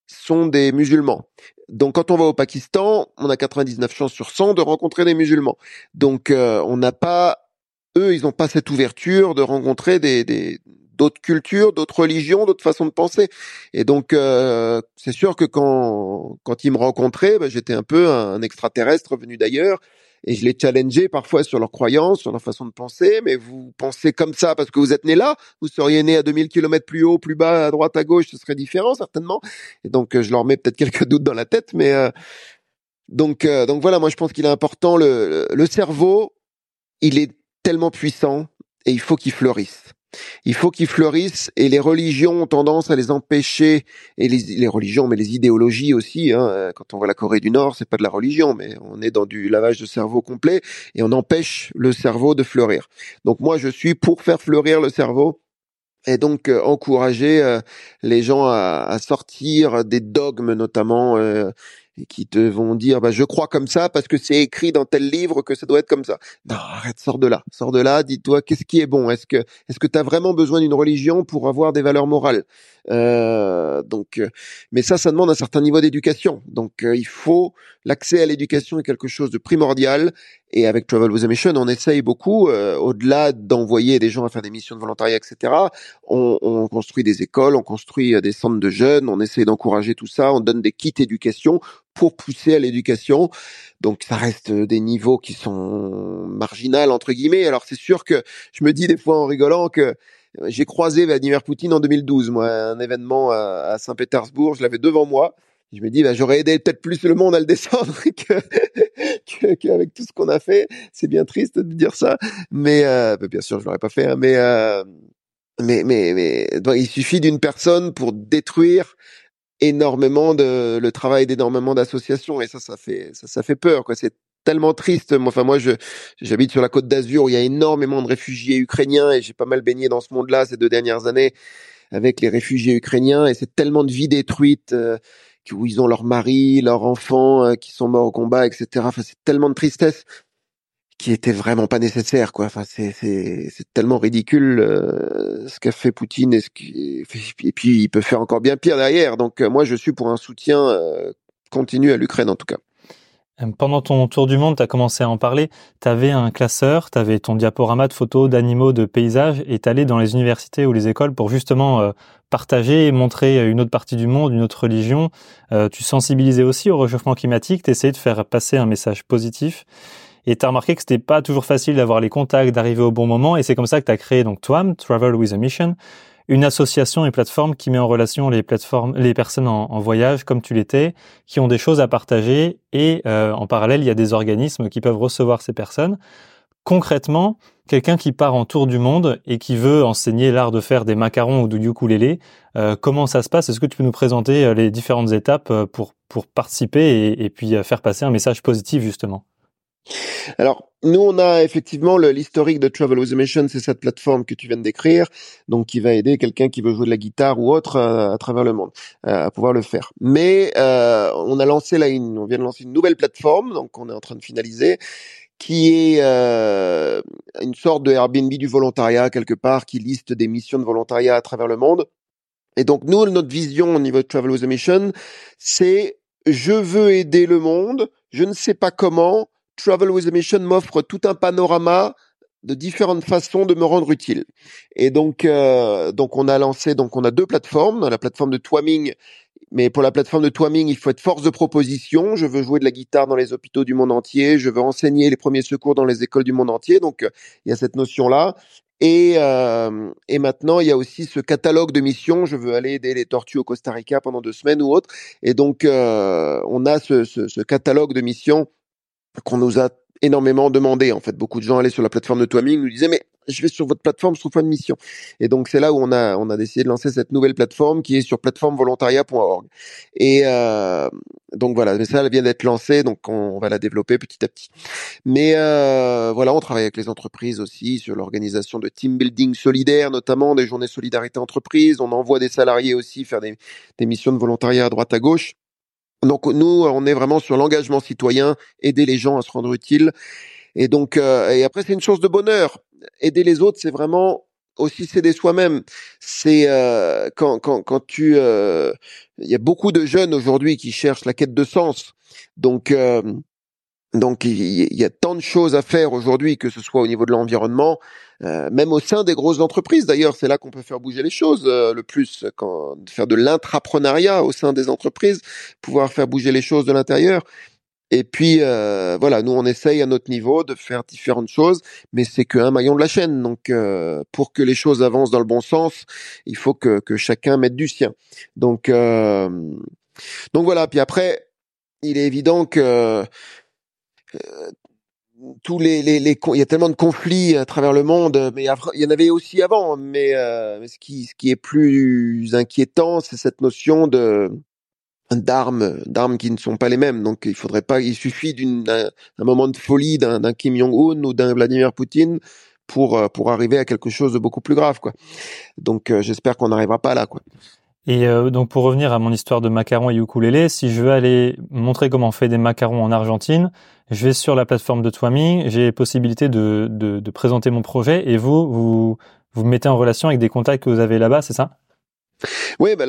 sont des musulmans. Donc quand on va au Pakistan, on a 99 chances sur 100 de rencontrer des musulmans. Donc on n'a pas, eux, ils n'ont pas cette ouverture de rencontrer des, des, d'autres cultures, d'autres religions, d'autres façons de penser. Et donc, euh, c'est sûr que quand quand ils me rencontraient, bah, j'étais un peu un extraterrestre venu d'ailleurs. Et je les challengeais parfois sur leurs croyances, sur leur façon de penser. Mais vous pensez comme ça parce que vous êtes né là Vous seriez né à 2000 km plus haut, plus bas, à droite, à gauche, ce serait différent certainement. Et donc, je leur mets peut-être quelques doutes dans la tête. Mais euh, donc, euh, donc voilà, moi je pense qu'il est important. Le, le cerveau, il est tellement puissant et il faut qu'il fleurisse. Il faut qu'ils fleurissent et les religions ont tendance à les empêcher et les, religions, mais les idéologies aussi. Hein, quand on voit la Corée du Nord, c'est pas de la religion, mais on est dans du lavage de cerveau complet et on empêche le cerveau de fleurir. Donc moi, je suis pour faire fleurir le cerveau et donc euh, encourager euh, les gens à, à, sortir des dogmes notamment euh, et qui te vont dire bah je crois comme ça parce que c'est écrit dans tel livre que ça doit être comme ça. Non, arrête, sors de là. Sors de là, dis-toi qu'est-ce qui est bon? Est-ce que est-ce que tu as vraiment besoin d'une religion pour avoir des valeurs morales? Euh, donc euh, mais ça ça demande un certain niveau d'éducation. Donc euh, il faut l'accès à l'éducation est quelque chose de primordial et avec Travel with a Mission, on essaye beaucoup au-delà d'envoyer des gens à faire des missions de volontariat etc. On, on construit des écoles, on construit des centres de jeunes, on essaie d'encourager tout ça, on donne des kits éducation pour pousser à l'éducation. Donc ça reste des niveaux qui sont marginaux entre guillemets. Alors c'est sûr que je me dis des fois en rigolant que j'ai croisé Vladimir Poutine en 2012, moi, un événement à, Saint-Pétersbourg, je l'avais devant moi. Je me dis, bah, j'aurais aidé peut-être plus le monde à le descendre que, qu'avec tout ce qu'on a fait. C'est bien triste de dire ça, mais euh, bah, bien sûr, je l'aurais pas fait. Hein, mais, euh, mais mais mais il suffit d'une personne pour détruire énormément de le travail d'énormément d'associations et ça ça fait ça ça fait peur quoi c'est tellement triste enfin moi je j'habite sur la côte d'Azur où il y a énormément de réfugiés ukrainiens et j'ai pas mal baigné dans ce monde-là ces deux dernières années avec les réfugiés ukrainiens et c'est tellement de vies détruites euh, où ils ont leur mari, leurs enfants euh, qui sont morts au combat, etc. Enfin, c'est tellement de tristesse qui était vraiment pas nécessaire quoi. Enfin c'est c'est tellement ridicule euh, ce qu'a fait Poutine et ce qui puis il peut faire encore bien pire derrière. Donc euh, moi je suis pour un soutien continu à l'Ukraine en tout cas pendant ton tour du monde, tu as commencé à en parler, tu avais un classeur, tu avais ton diaporama de photos, d'animaux, de paysages, et tu allais dans les universités ou les écoles pour justement partager et montrer une autre partie du monde, une autre religion. tu sensibilisais aussi au réchauffement climatique, tu essayais de faire passer un message positif. Et tu as remarqué que c'était pas toujours facile d'avoir les contacts, d'arriver au bon moment. Et c'est comme ça que tu as créé donc TWAM, Travel with a Mission, une association et plateforme qui met en relation les plateformes, les personnes en, voyage comme tu l'étais, qui ont des choses à partager. Et euh, en parallèle, il y a des organismes qui peuvent recevoir ces personnes. Concrètement, quelqu'un qui part en tour du monde et qui veut enseigner l'art de faire des macarons ou du ukulélé, euh, comment ça se passe? Est-ce que tu peux nous présenter euh, les différentes étapes pour, pour participer et, et puis faire passer un message positif justement? Alors, nous, on a effectivement l'historique de Travel with a Mission, c'est cette plateforme que tu viens de décrire, donc qui va aider quelqu'un qui veut jouer de la guitare ou autre euh, à, travers le monde euh, à pouvoir le faire. Mais euh, on a lancé là, une, on vient de lancer une nouvelle plateforme, donc on est en train de finaliser, qui est une sorte de Airbnb du volontariat quelque part, qui liste des missions de volontariat à travers le monde. Et donc nous, notre vision au niveau de Travel with a Mission, c'est je veux aider le monde, je ne sais pas comment, Travel with a Mission m'offre tout un panorama de différentes façons de me rendre utile. Et donc, euh, donc on a lancé, donc on a deux plateformes, la plateforme de Twaming. Mais pour la plateforme de Twaming, il faut être force de proposition. Je veux jouer de la guitare dans les hôpitaux du monde entier. Je veux enseigner les premiers secours dans les écoles du monde entier. Donc, il y a cette notion-là. Et, euh, et maintenant, il y a aussi ce catalogue de missions. Je veux aller aider les tortues au Costa Rica pendant deux semaines ou autre. Et donc, euh, on a ce, ce, ce catalogue de missions qu'on nous a énormément demandé. En fait, beaucoup de gens allaient sur la plateforme de Twaming nous disaient mais je vais sur votre plateforme, je trouve pas de mission. Et donc c'est là où on a on a décidé de lancer cette nouvelle plateforme qui est sur plateformevolontariat.org. Et euh, donc voilà, mais ça elle vient d'être lancée, donc on, va la développer petit à petit. Mais euh, voilà, on travaille avec les entreprises aussi sur l'organisation de team building solidaire, notamment des journées solidarité entreprise. On envoie des salariés aussi faire des, des missions de volontariat à droite à gauche. Donc nous, on est vraiment sur l'engagement citoyen, aider les gens à se rendre utiles. Et donc, euh, et après, c'est une chose de bonheur. Aider les autres, c'est vraiment aussi s'aider soi-même. C'est euh, quand, quand, quand tu... Euh, il y a beaucoup de jeunes aujourd'hui qui cherchent la quête de sens. Donc, donc il y, a tant de choses à faire aujourd'hui, que ce soit au niveau de l'environnement, euh, même au sein des grosses entreprises. D'ailleurs, c'est là qu'on peut faire bouger les choses euh, le plus, quand faire de l'intrapreneuriat au sein des entreprises, pouvoir faire bouger les choses de l'intérieur. Et puis euh, voilà, nous on essaye à notre niveau de faire différentes choses, mais c'est qu'un maillon de la chaîne. Donc pour que les choses avancent dans le bon sens, il faut que, que chacun mette du sien. Donc donc voilà. Puis après, il est évident que euh, tous les, les, les, il y a tellement de conflits à travers le monde, mais il y en avait aussi avant. Mais, euh, ce qui ce qui est plus inquiétant, c'est cette notion de d'armes d'armes qui ne sont pas les mêmes. Donc il faudrait pas, il suffit d'une un, moment de folie d'un Kim Jong Un ou d'un Vladimir Poutine pour pour arriver à quelque chose de beaucoup plus grave, quoi. Donc j'espère qu'on n'arrivera pas là, quoi. Et donc pour revenir à mon histoire de macarons et ukulélé, si je veux aller montrer comment on fait des macarons en Argentine, je vais sur la plateforme de Twami, j'ai possibilité de, de, de, présenter mon projet et vous, vous vous mettez en relation avec des contacts que vous avez là-bas, c'est ça? Oui, bah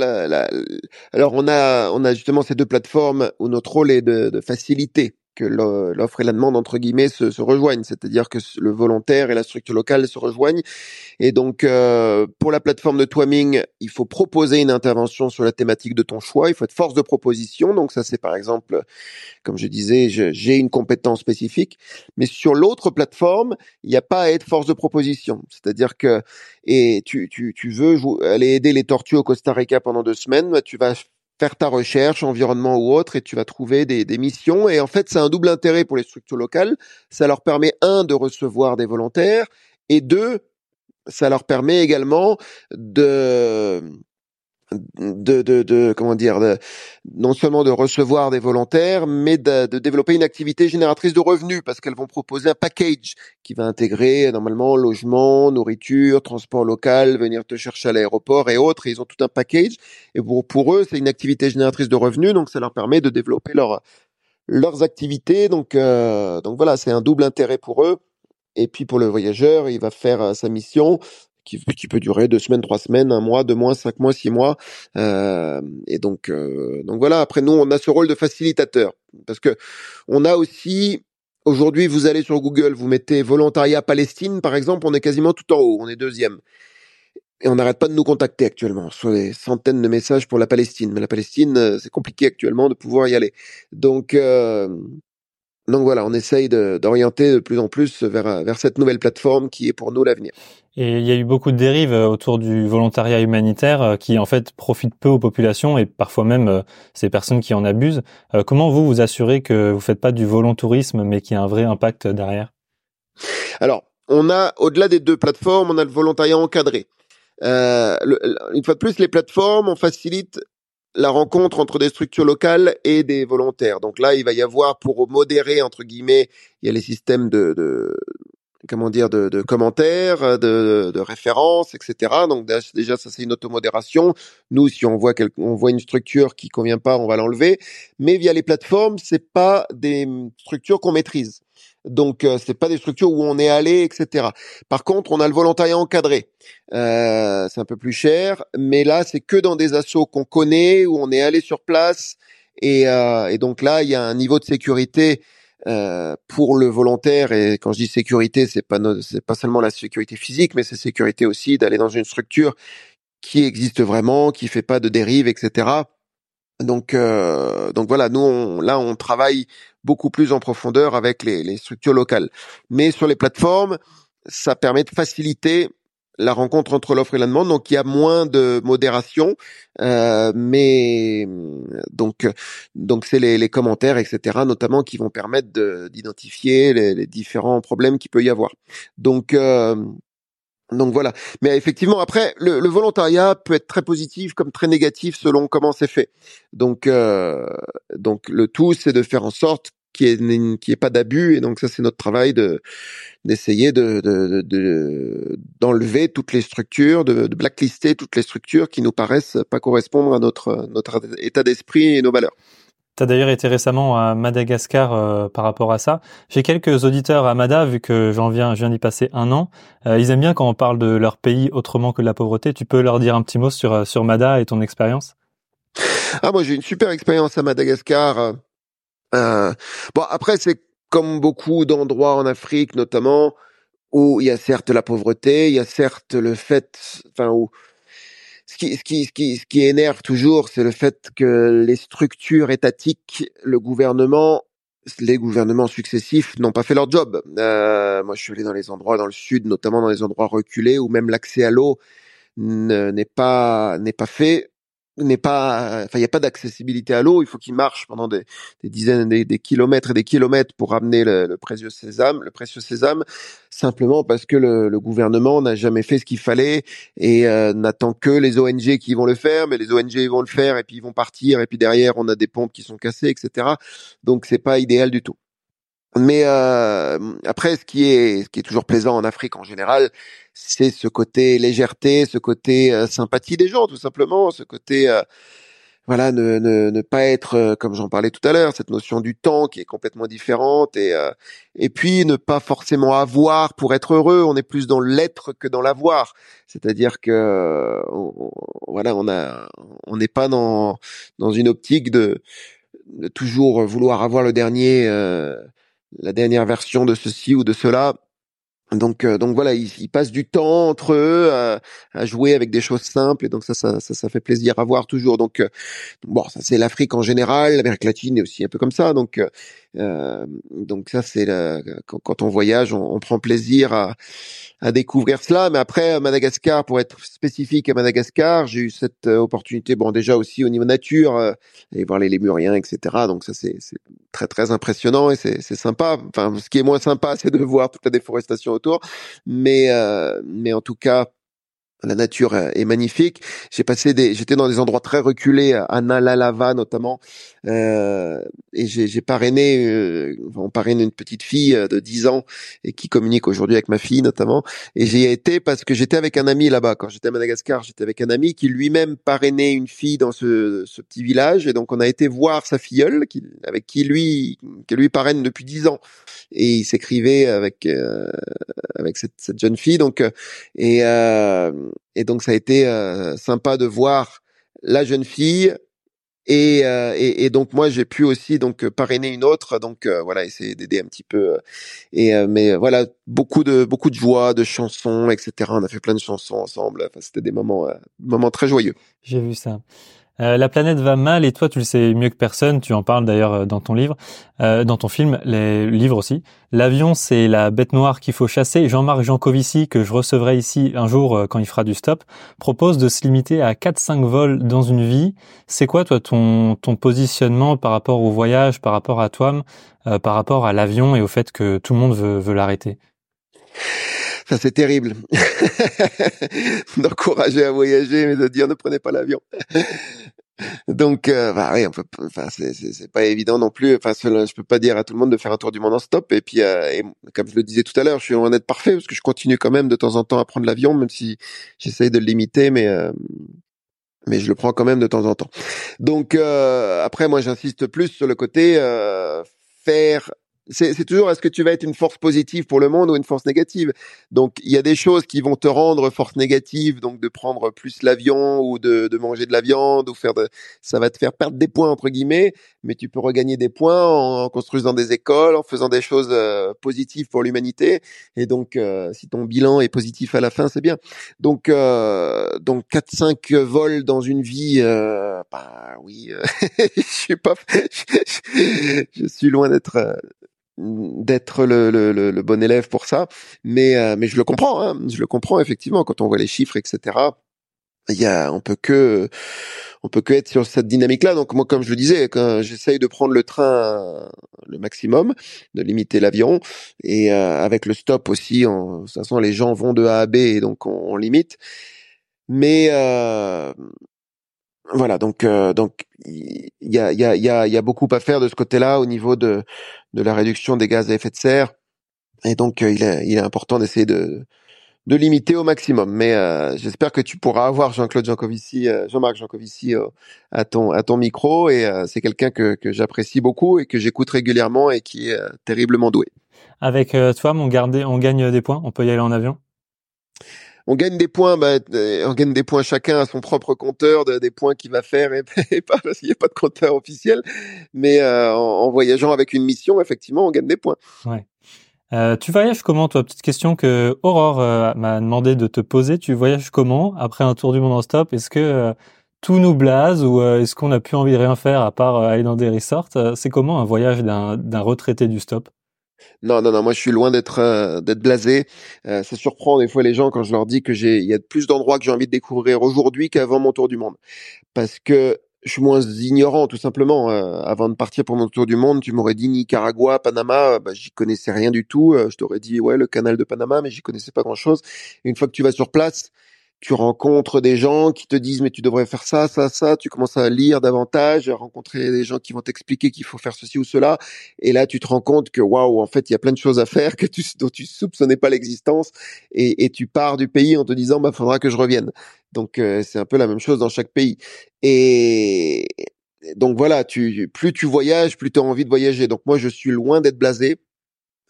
alors on a on a justement ces deux plateformes où notre rôle est de, de faciliter que l'offre et la demande entre guillemets se, se rejoignent, c'est-à-dire que le volontaire et la structure locale se rejoignent. Et donc euh, pour la plateforme de Twaming, il faut proposer une intervention sur la thématique de ton choix. Il faut être force de proposition. Donc ça c'est par exemple, comme je disais, j'ai une compétence spécifique. Mais sur l'autre plateforme, il n'y a pas à être force de proposition. C'est-à-dire que et tu, tu, tu veux aller aider les tortues au Costa Rica pendant deux semaines, bah, tu vas faire ta recherche, environnement ou autre, et tu vas trouver des, missions. Et en fait, c'est un double intérêt pour les structures locales. Ça leur permet, un, de recevoir des volontaires, et deux, ça leur permet également de de, de, de, comment dire, non seulement de recevoir des volontaires, mais de, de développer une activité génératrice de revenus parce qu'elles vont proposer un package qui va intégrer normalement logement, nourriture, transport local, venir te chercher à l'aéroport et autres. ils ont tout un package. Et pour, pour eux, c'est une activité génératrice de revenus, donc ça leur permet de développer leur, leurs activités. Donc, euh, donc voilà, c'est un double intérêt pour eux. Et puis pour le voyageur, il va faire euh, sa mission qui, qui, peut durer deux semaines, trois semaines, un mois, deux mois, cinq mois, six mois. Euh, et donc, euh, donc voilà. Après, nous, on a ce rôle de facilitateur parce que on a aussi aujourd'hui, vous allez sur Google, vous mettez volontariat Palestine, par exemple, on est quasiment tout en haut, on est deuxième. Et on n'arrête pas de nous contacter actuellement. Sur des centaines de messages pour la Palestine. Mais la Palestine, euh, c'est compliqué actuellement de pouvoir y aller. Donc, euh, donc voilà, on essaye d'orienter de, plus en plus vers, vers cette nouvelle plateforme qui est pour nous l'avenir. Et il y a eu beaucoup de dérives euh, autour du volontariat humanitaire euh, qui en fait profitent peu aux populations et parfois même euh, ces personnes qui en abusent. Comment vous vous assurez que vous faites pas du volontourisme mais qu'il y a un vrai impact derrière? Alors, on a au-delà des deux plateformes, on a le volontariat encadré. Euh, une fois de plus, les plateformes, on facilite la rencontre entre des structures locales et des volontaires. Donc là, il va y avoir pour modérer entre guillemets, il y a les systèmes de, de comment dire de, de commentaires, de, de, références, etc. Donc déjà ça c'est une automodération. Nous si on voit on voit une structure qui convient pas, on va l'enlever. Mais via les plateformes, c'est pas des structures qu'on maîtrise. Donc euh, c'est pas des structures où on est allé, etc. Par contre, on a le volontariat encadré. Euh, c'est un peu plus cher, mais là c'est que dans des assos qu'on connaît, où on est allé sur place, et, euh, et donc là il y a un niveau de sécurité euh, pour le volontaire. Et quand je dis sécurité, c'est pas c'est pas seulement la sécurité physique, mais c'est sécurité aussi d'aller dans une structure qui existe vraiment, qui fait pas de dérives, etc. Donc, euh, donc voilà, nous on, là on travaille beaucoup plus en profondeur avec les, les, structures locales. Mais sur les plateformes, ça permet de faciliter la rencontre entre l'offre et la demande, donc il y a moins de modération, euh, mais donc donc c'est les, les, commentaires, etc. notamment qui vont permettre d'identifier les, les, différents problèmes qu'il peut y avoir. Donc euh, donc voilà. Mais effectivement, après, le, le, volontariat peut être très positif comme très négatif selon comment c'est fait. Donc, euh, donc le tout, c'est de faire en sorte qu'il n'y ait, qu ait, pas d'abus. Et donc ça, c'est notre travail de d'essayer de, d'enlever de, toutes les structures, de, de blacklister toutes les structures qui nous paraissent pas correspondre à notre notre état d'esprit et nos valeurs. Tu as d'ailleurs été récemment à Madagascar euh, par rapport à ça. J'ai quelques auditeurs à Mada, vu que j'en viens, je viens d'y passer un an. Euh, ils aiment bien quand on parle de leur pays autrement que de la pauvreté. Tu peux leur dire un petit mot sur, euh, sur Mada et ton expérience? Ah, moi j'ai une super expérience à Madagascar. Bon, après c'est comme beaucoup d'endroits en Afrique, notamment, où il y a certes la pauvreté, il y a certes le fait, enfin, où ce qui, ce qui, ce qui, ce qui énerve toujours, c'est le fait que les structures étatiques, le gouvernement, les gouvernements successifs n'ont pas fait leur job. Euh, moi, je suis allé dans les endroits dans le sud, notamment dans les endroits reculés, où même l'accès à l'eau n'est pas n'est pas fait n'est pas, enfin, il n'y a pas d'accessibilité à l'eau. Il faut qu'il marche pendant des, dizaines, des, des, kilomètres et des kilomètres pour ramener le, précieux sésame, le précieux sésame, simplement parce que le, le gouvernement n'a jamais fait ce qu'il fallait et euh, n'attend que les ONG qui vont le faire. Mais les ONG vont le faire et puis ils vont partir et puis derrière on a des pompes qui sont cassées, etc. Donc c'est pas idéal du tout. Mais euh, après, ce qui est ce qui est toujours plaisant en Afrique en général, c'est ce côté légèreté, ce côté euh, sympathie des gens, tout simplement, ce côté euh, voilà, ne, ne, ne pas être, euh, comme j'en parlais tout à l'heure, cette notion du temps qui est complètement différente, et, euh, et puis ne pas forcément avoir pour être heureux, on est plus dans l'être que dans l'avoir. C'est-à-dire que, voilà, on a, on n'est pas dans, dans une optique de, de toujours vouloir avoir le dernier, la dernière version de ceci ou de cela. Donc, euh, donc voilà, ils, ils, passent du temps entre eux à, à, jouer avec des choses simples et donc ça, ça, ça, ça fait plaisir à voir toujours. Donc, euh, bon, ça c'est l'Afrique en général, l'Amérique latine est aussi un peu comme ça. Donc, euh, donc ça c'est quand, quand, on voyage, on, on, prend plaisir à, à découvrir cela. Mais après, Madagascar, pour être spécifique à Madagascar, j'ai eu cette opportunité, bon déjà aussi au niveau nature, euh, aller voir les lémuriens, etc. Donc ça c'est très très impressionnant et c'est sympa. Enfin, ce qui est moins sympa, c'est de voir toute la déforestation autour. Mais euh, mais en tout cas, la nature est magnifique. J'ai passé des, j'étais dans des endroits très reculés, à Nalalava notamment, euh, et j'ai parrainé, euh, on parraine une petite fille euh, de 10 ans et qui communique aujourd'hui avec ma fille notamment. Et j'y ai été parce que j'étais avec un ami là-bas. Quand j'étais à Madagascar, j'étais avec un ami qui lui-même parrainait une fille dans ce, ce, petit village, et donc on a été voir sa filleule, qui, avec qui lui, qui lui parraine depuis 10 ans, et il s'écrivait avec euh, avec cette, cette, jeune fille. Donc et euh, et donc ça a été euh, sympa de voir la jeune fille et, euh, et, et, donc moi j'ai pu aussi donc parrainer une autre donc euh, voilà essayer d'aider un petit peu et mais voilà beaucoup de beaucoup de joie de chansons etc on a fait plein de chansons ensemble. Enfin, c'était des moments moments très joyeux. J'ai vu ça euh, la planète va mal et toi tu le sais mieux que personne, tu en parles d'ailleurs euh, dans ton livre, euh, dans ton film, les livres aussi. L'avion c'est la bête noire qu'il faut chasser. Jean-Marc Jancovici, que je recevrai ici un jour euh, quand il fera du stop, propose de se limiter à 4-5 vols dans une vie. C'est quoi toi ton, ton positionnement par rapport au voyage, par rapport à toi, par rapport à l'avion et au fait que tout le monde veut, veut l'arrêter? Ça c'est terrible. D'encourager à voyager mais de dire ne prenez pas l'avion. Donc euh, bah oui on peut enfin c'est pas évident non plus. Enfin je peux pas dire à tout le monde de faire un tour du monde en stop. Et puis euh, comme je le disais tout à l'heure je suis loin d'être parfait parce que je continue quand même de temps en temps à prendre l'avion même si j'essaye de le limiter mais euh, mais je le prends quand même de temps en temps. Donc euh, après, moi, j'insiste plus sur le côté faire c'est toujours est-ce que tu vas être une force positive pour le monde ou une force négative? Donc il y a des choses qui vont te rendre force négative, donc de prendre plus l'avion ou de, de, manger de la viande ou faire de, ça va te faire perdre des points entre guillemets, mais tu peux regagner des points en, construisant des écoles, en faisant des choses euh, positives pour l'humanité. Et donc euh, si ton bilan est positif à la fin, c'est bien. Donc euh, donc quatre cinq vols dans une vie, bah oui, je suis pas, je suis loin d'être d'être le, le, le, bon élève pour ça, mais euh, mais je le comprends, hein, je le comprends effectivement quand on voit les chiffres, etc. Il y a, on peut que on peut que être sur cette dynamique-là. Donc moi, comme je le disais, j'essaye de prendre le train le maximum, de limiter l'avion, et euh, avec le stop aussi, en, de toute façon les gens vont de A à B et donc on, on limite. Mais euh, voilà, donc euh, donc il y a, y, a, y, a, y a beaucoup à faire de ce côté-là au niveau de, de la réduction des gaz à effet de serre. Et donc euh, il, est, il est important d'essayer de, de limiter au maximum. Mais euh, j'espère que tu pourras avoir Jean-Claude Jancovici, Jean-Marc Jancovici à ton à ton micro. Et c'est quelqu'un que, que j'apprécie beaucoup et que j'écoute régulièrement et qui est terriblement doué. Avec toi, on, garde, on gagne des points. On peut y aller en avion? On gagne des points, bah, euh, on gagne des points chacun à son propre compteur, de, des points qu'il va faire et, pas parce qu'il n'y a pas de compteur officiel. Mais euh, en, voyageant avec une mission, effectivement, on gagne des points. Ouais. Euh, tu voyages comment, toi? Petite question que Aurore euh, m'a demandé de te poser. Tu voyages comment après un tour du monde en stop? Est-ce que tout nous blase ou est-ce qu'on n'a plus envie de rien faire à part aller dans des resorts? C'est comment un voyage d'un retraité du stop? Non, non, non, moi je suis loin d'être euh, d'être blasé. Euh, ça surprend des fois les gens quand je leur dis que j'ai il y a plus d'endroits que j'ai envie de découvrir aujourd'hui qu'avant mon tour du monde. Parce que je suis moins ignorant tout simplement. Euh, avant de partir pour mon tour du monde, tu m'aurais dit Nicaragua, Panama, bah, j'y connaissais rien du tout. je t'aurais dit ouais le canal de Panama, mais j'y connaissais pas grand chose. Une fois que tu vas sur place, tu rencontres des gens qui te disent mais tu devrais faire ça, ça, ça. Tu commences à lire davantage, à rencontrer des gens qui vont t'expliquer qu'il faut faire ceci ou cela. Et là, tu te rends compte que waouh, en fait, il y a plein de choses à faire que tu, dont tu soupçonnais pas l'existence. Et, et, tu pars du pays en te disant bah faudra que je revienne. Donc euh, c'est un peu la même chose dans chaque pays. Et donc voilà, tu, plus tu voyages, plus tu as envie de voyager. Donc moi, je suis loin d'être blasé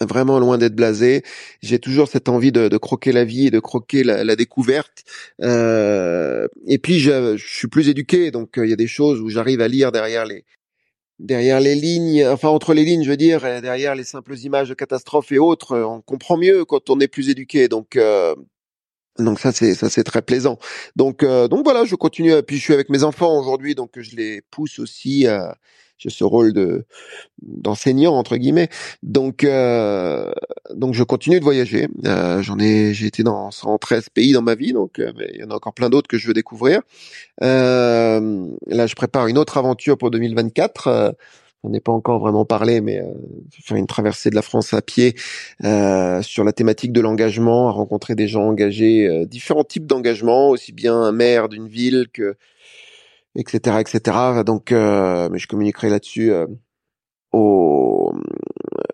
vraiment loin d'être blasé. J'ai toujours cette envie de, de, croquer la vie et de croquer la, la découverte. Euh, et puis je, je, suis plus éduqué, donc euh, il y a des choses où j'arrive à lire derrière les derrière les lignes, enfin entre les lignes, je veux dire, derrière les simples images de catastrophes et autres, on comprend mieux quand on est plus éduqué. Donc euh, donc ça c'est ça c'est très plaisant. Donc euh, donc voilà, je continue. Puis je suis avec mes enfants aujourd'hui, donc je les pousse aussi à j'ai ce rôle de d'enseignant entre guillemets. Donc euh, donc je continue de voyager. Euh, j'en ai j'ai été dans 113 pays dans ma vie, donc euh, il y en a encore plein d'autres que je veux découvrir. Euh, là, je prépare une autre aventure pour 2024. Euh, on n'est pas encore vraiment parlé, mais euh, faire une traversée de la France à pied sur la thématique de l'engagement, à rencontrer des gens engagés, différents types d'engagement, aussi bien un maire d'une ville que etc., etc. Donc, euh, mais je communiquerai là-dessus euh, au,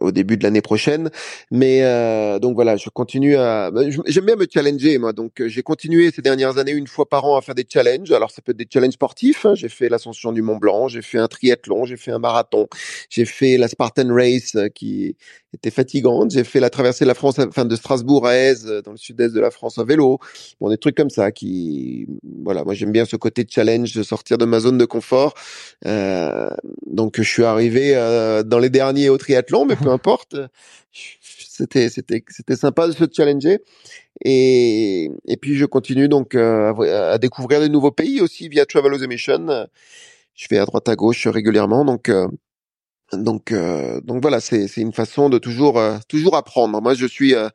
au début de l'année prochaine. Mais euh, donc voilà, je continue à. Bah, j'aime bien me challenger, moi. Donc j'ai continué ces dernières années une fois par an à faire des challenges. Alors ça peut être des challenges sportifs. Hein. J'ai fait l'ascension du Mont Blanc, j'ai fait un triathlon, j'ai fait un marathon, j'ai fait la Spartan Race qui était fatigante. J'ai fait la traversée de la France, enfin de Strasbourg à Aise, dans le sud-est de la France en vélo. Bon, des trucs comme ça qui, voilà, moi j'aime bien ce côté challenge, de sortir de ma zone de confort. Euh, donc je suis arrivé euh, dans les derniers au triathlon, mais peu importe. C'était c'était c'était sympa de se challenger. Et et puis je continue donc euh, à, à découvrir de nouveaux pays aussi via Travel Emission. Je vais à droite à gauche régulièrement, donc euh, donc, euh, donc voilà, c'est c'est une façon de toujours euh, toujours apprendre. Moi, je suis euh,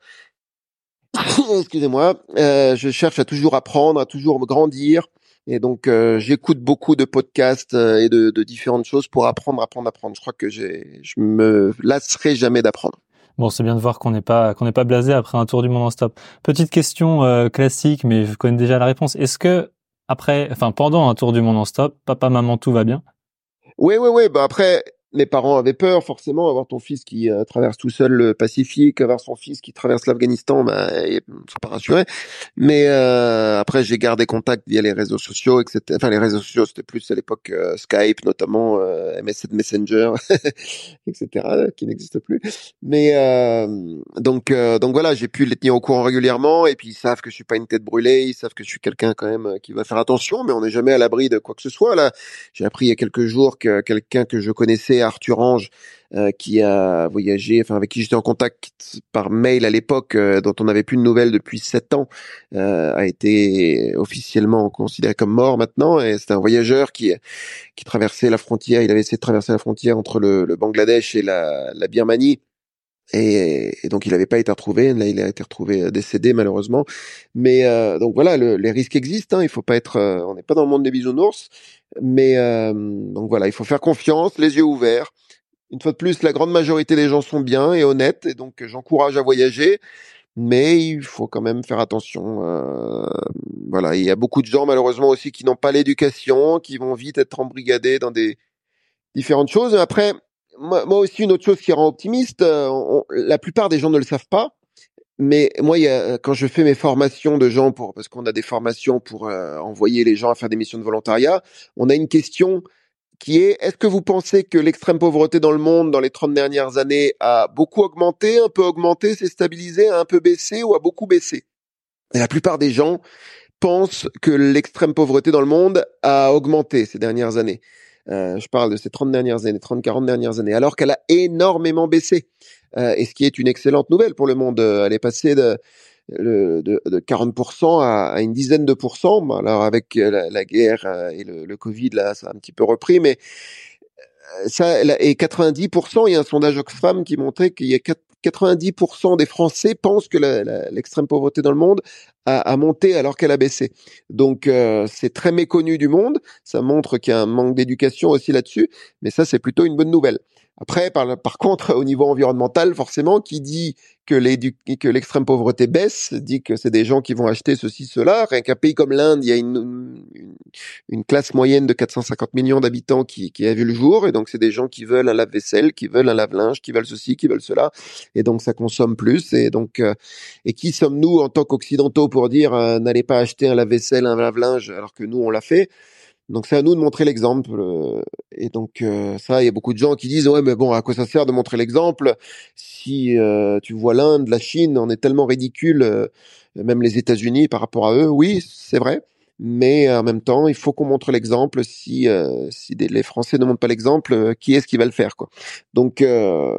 excusez-moi, je cherche à toujours apprendre, à toujours grandir, et donc j'écoute beaucoup de podcasts et de, de, différentes choses pour apprendre, apprendre, apprendre. Je crois que je me lasserai jamais d'apprendre. Bon, c'est bien de voir qu'on n'est pas qu'on n'est pas blasé après un tour du monde en stop. Petite question classique, mais je connais déjà la réponse. Est-ce que après, enfin pendant un tour du monde en stop, papa, maman, tout va bien? Oui, oui, oui. Bah après, mes parents avaient peur forcément avoir ton fils qui euh, traverse tout seul le Pacifique, avoir son fils qui traverse l'Afghanistan, bah, ils sont pas rassurés. Mais euh, après, j'ai gardé contact via les réseaux sociaux, etc. Enfin, les réseaux sociaux, c'était plus à l'époque euh, Skype, notamment MSN Messenger, etc., qui n'existe plus. Mais donc, donc voilà, j'ai pu les tenir au courant régulièrement, et puis ils savent que je suis pas une tête brûlée, ils savent que je suis quelqu'un quand même qui va faire attention, mais on n'est jamais à l'abri de quoi que ce soit. Là, j'ai appris il y a quelques jours que quelqu'un que je connaissais Arthur Ange, euh, qui a voyagé, enfin avec qui j'étais en contact par mail à l'époque, euh, dont on n'avait plus de nouvelles depuis sept ans, euh, a été officiellement considéré comme mort maintenant. Et c'était un voyageur qui qui traversait la frontière. Il avait essayé de traverser la frontière entre le, Bangladesh et la Birmanie. Et, donc il n'avait pas été retrouvé. Là, il a été retrouvé décédé malheureusement. Mais euh, donc voilà, le, les risques existent. Hein, il faut pas être, on n'est pas dans le monde des bisounours. Mais euh, donc voilà, il faut faire confiance, les yeux ouverts. Une fois de plus, la grande majorité des gens sont bien et honnêtes, et donc j'encourage à voyager, mais il faut quand même faire attention. Euh, voilà, il y a beaucoup de gens malheureusement aussi qui n'ont pas l'éducation, qui vont vite être embrigadés dans des différentes choses. Après, moi, moi aussi, une autre chose qui rend optimiste, euh, on, la plupart des gens ne le savent pas, mais moi, y a, quand je fais mes formations de gens pour, parce qu'on a des formations pour euh, envoyer les gens à faire des missions de volontariat, on a une question qui est est-ce que vous pensez que l'extrême pauvreté dans le monde dans les 30 dernières années a beaucoup augmenté, un peu augmenté, s'est stabilisé, a un peu baissé ou a beaucoup baissé? Et la plupart des gens pensent que l'extrême pauvreté dans le monde a augmenté ces dernières années. Euh, je parle de ces 30 dernières années, 30-40 dernières années, alors qu'elle a énormément baissé. Euh, et ce qui est une excellente nouvelle pour le monde. Elle est passée de, de, de 40% à, à, une dizaine de pourcents. Alors avec la, la guerre euh, et le, le, Covid, là, ça a un petit peu repris, mais euh, ça, et 90%, il y a un sondage Oxfam qui montrait qu'il y a 90% des Français pensent que l'extrême pauvreté dans le monde a, monté alors qu'elle a baissé. Donc euh, c'est très méconnu du monde. Ça montre qu'il y a un manque d'éducation aussi là-dessus, mais ça c'est plutôt une bonne nouvelle. Après, par, contre, au niveau environnemental, forcément, qui dit que l'extrême pauvreté baisse, dit que c'est des gens qui vont acheter ceci, cela. Rien qu'un pays comme l'Inde, il y a une, classe moyenne de 450 millions d'habitants qui, qui a vu le jour, et donc c'est des gens qui veulent un lave-vaisselle, qui veulent un lave-linge, qui veulent ceci, qui veulent cela, et donc ça consomme plus. Et donc, euh, et qui sommes-nous en tant qu'occidentaux pour dire euh, n'allez pas acheter un lave-vaisselle, un lave-linge, alors que nous on l'a fait? Donc c'est à nous de montrer l'exemple. Euh, et donc euh, ça, il y a beaucoup de gens qui disent ouais mais bon à quoi ça sert de montrer l'exemple si euh, tu vois l'Inde, la Chine, on est tellement ridicule, même les États-Unis par rapport à eux? Oui, c'est vrai mais en même temps, il faut qu'on montre l'exemple. Si euh, si les Français ne montrent pas l'exemple, euh, qui est-ce qui va le faire Donc euh,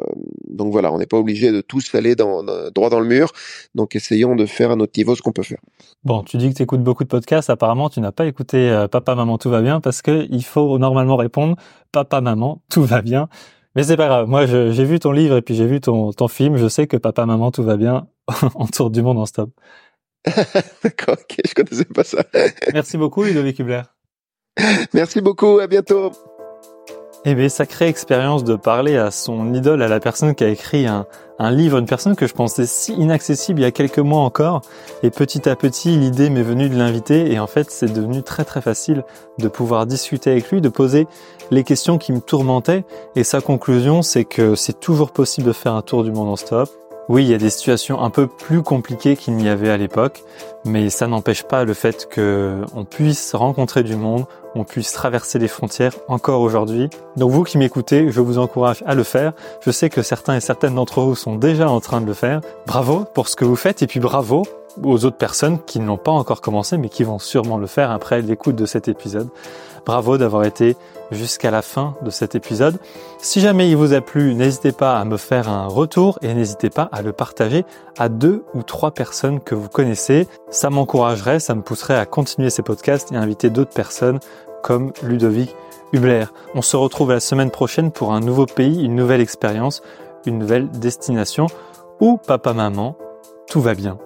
donc voilà, on n'est pas obligé de tous aller dans, droit dans le mur. Donc essayons de faire à notre niveau ce qu'on peut faire. Bon, tu dis que tu écoutes beaucoup de podcasts. Apparemment, tu n'as pas écouté Papa Maman tout va bien parce que il faut normalement répondre Papa Maman tout va bien. Mais c'est pas grave. Moi, j'ai vu ton livre et puis j'ai vu ton film. Je sais que Papa Maman tout va bien en du monde en stop. D'accord, ok, je connaissais pas ça. Merci beaucoup, Ludovic Hubler. Merci beaucoup, à bientôt. Eh bien, sacrée expérience de parler à son idole, à la personne qui a écrit un, un livre, une personne que je pensais si inaccessible il y a quelques mois encore. Et petit à petit, l'idée m'est venue de l'inviter et en fait, c'est devenu très très facile de pouvoir discuter avec lui, de poser les questions qui me tourmentaient. Et sa conclusion, c'est que c'est toujours possible de faire un tour du monde en stop oui, il y a des situations un peu plus compliquées qu'il n'y avait à l'époque, mais ça n'empêche pas le fait qu'on puisse rencontrer du monde, on puisse traverser les frontières encore aujourd'hui. Donc vous qui m'écoutez, je vous encourage à le faire. Je sais que certains et certaines d'entre vous sont déjà en train de le faire. Bravo pour ce que vous faites et puis bravo aux autres personnes qui n'ont pas encore commencé mais qui vont sûrement le faire après l'écoute de cet épisode. Bravo d'avoir été jusqu'à la fin de cet épisode. Si jamais il vous a plu, n'hésitez pas à me faire un retour et n'hésitez pas à le partager à deux ou trois personnes que vous connaissez. Ça m'encouragerait, ça me pousserait à continuer ces podcasts et à inviter d'autres personnes comme Ludovic Hubler. On se retrouve la semaine prochaine pour un nouveau pays, une nouvelle expérience, une nouvelle destination où papa maman, tout va bien.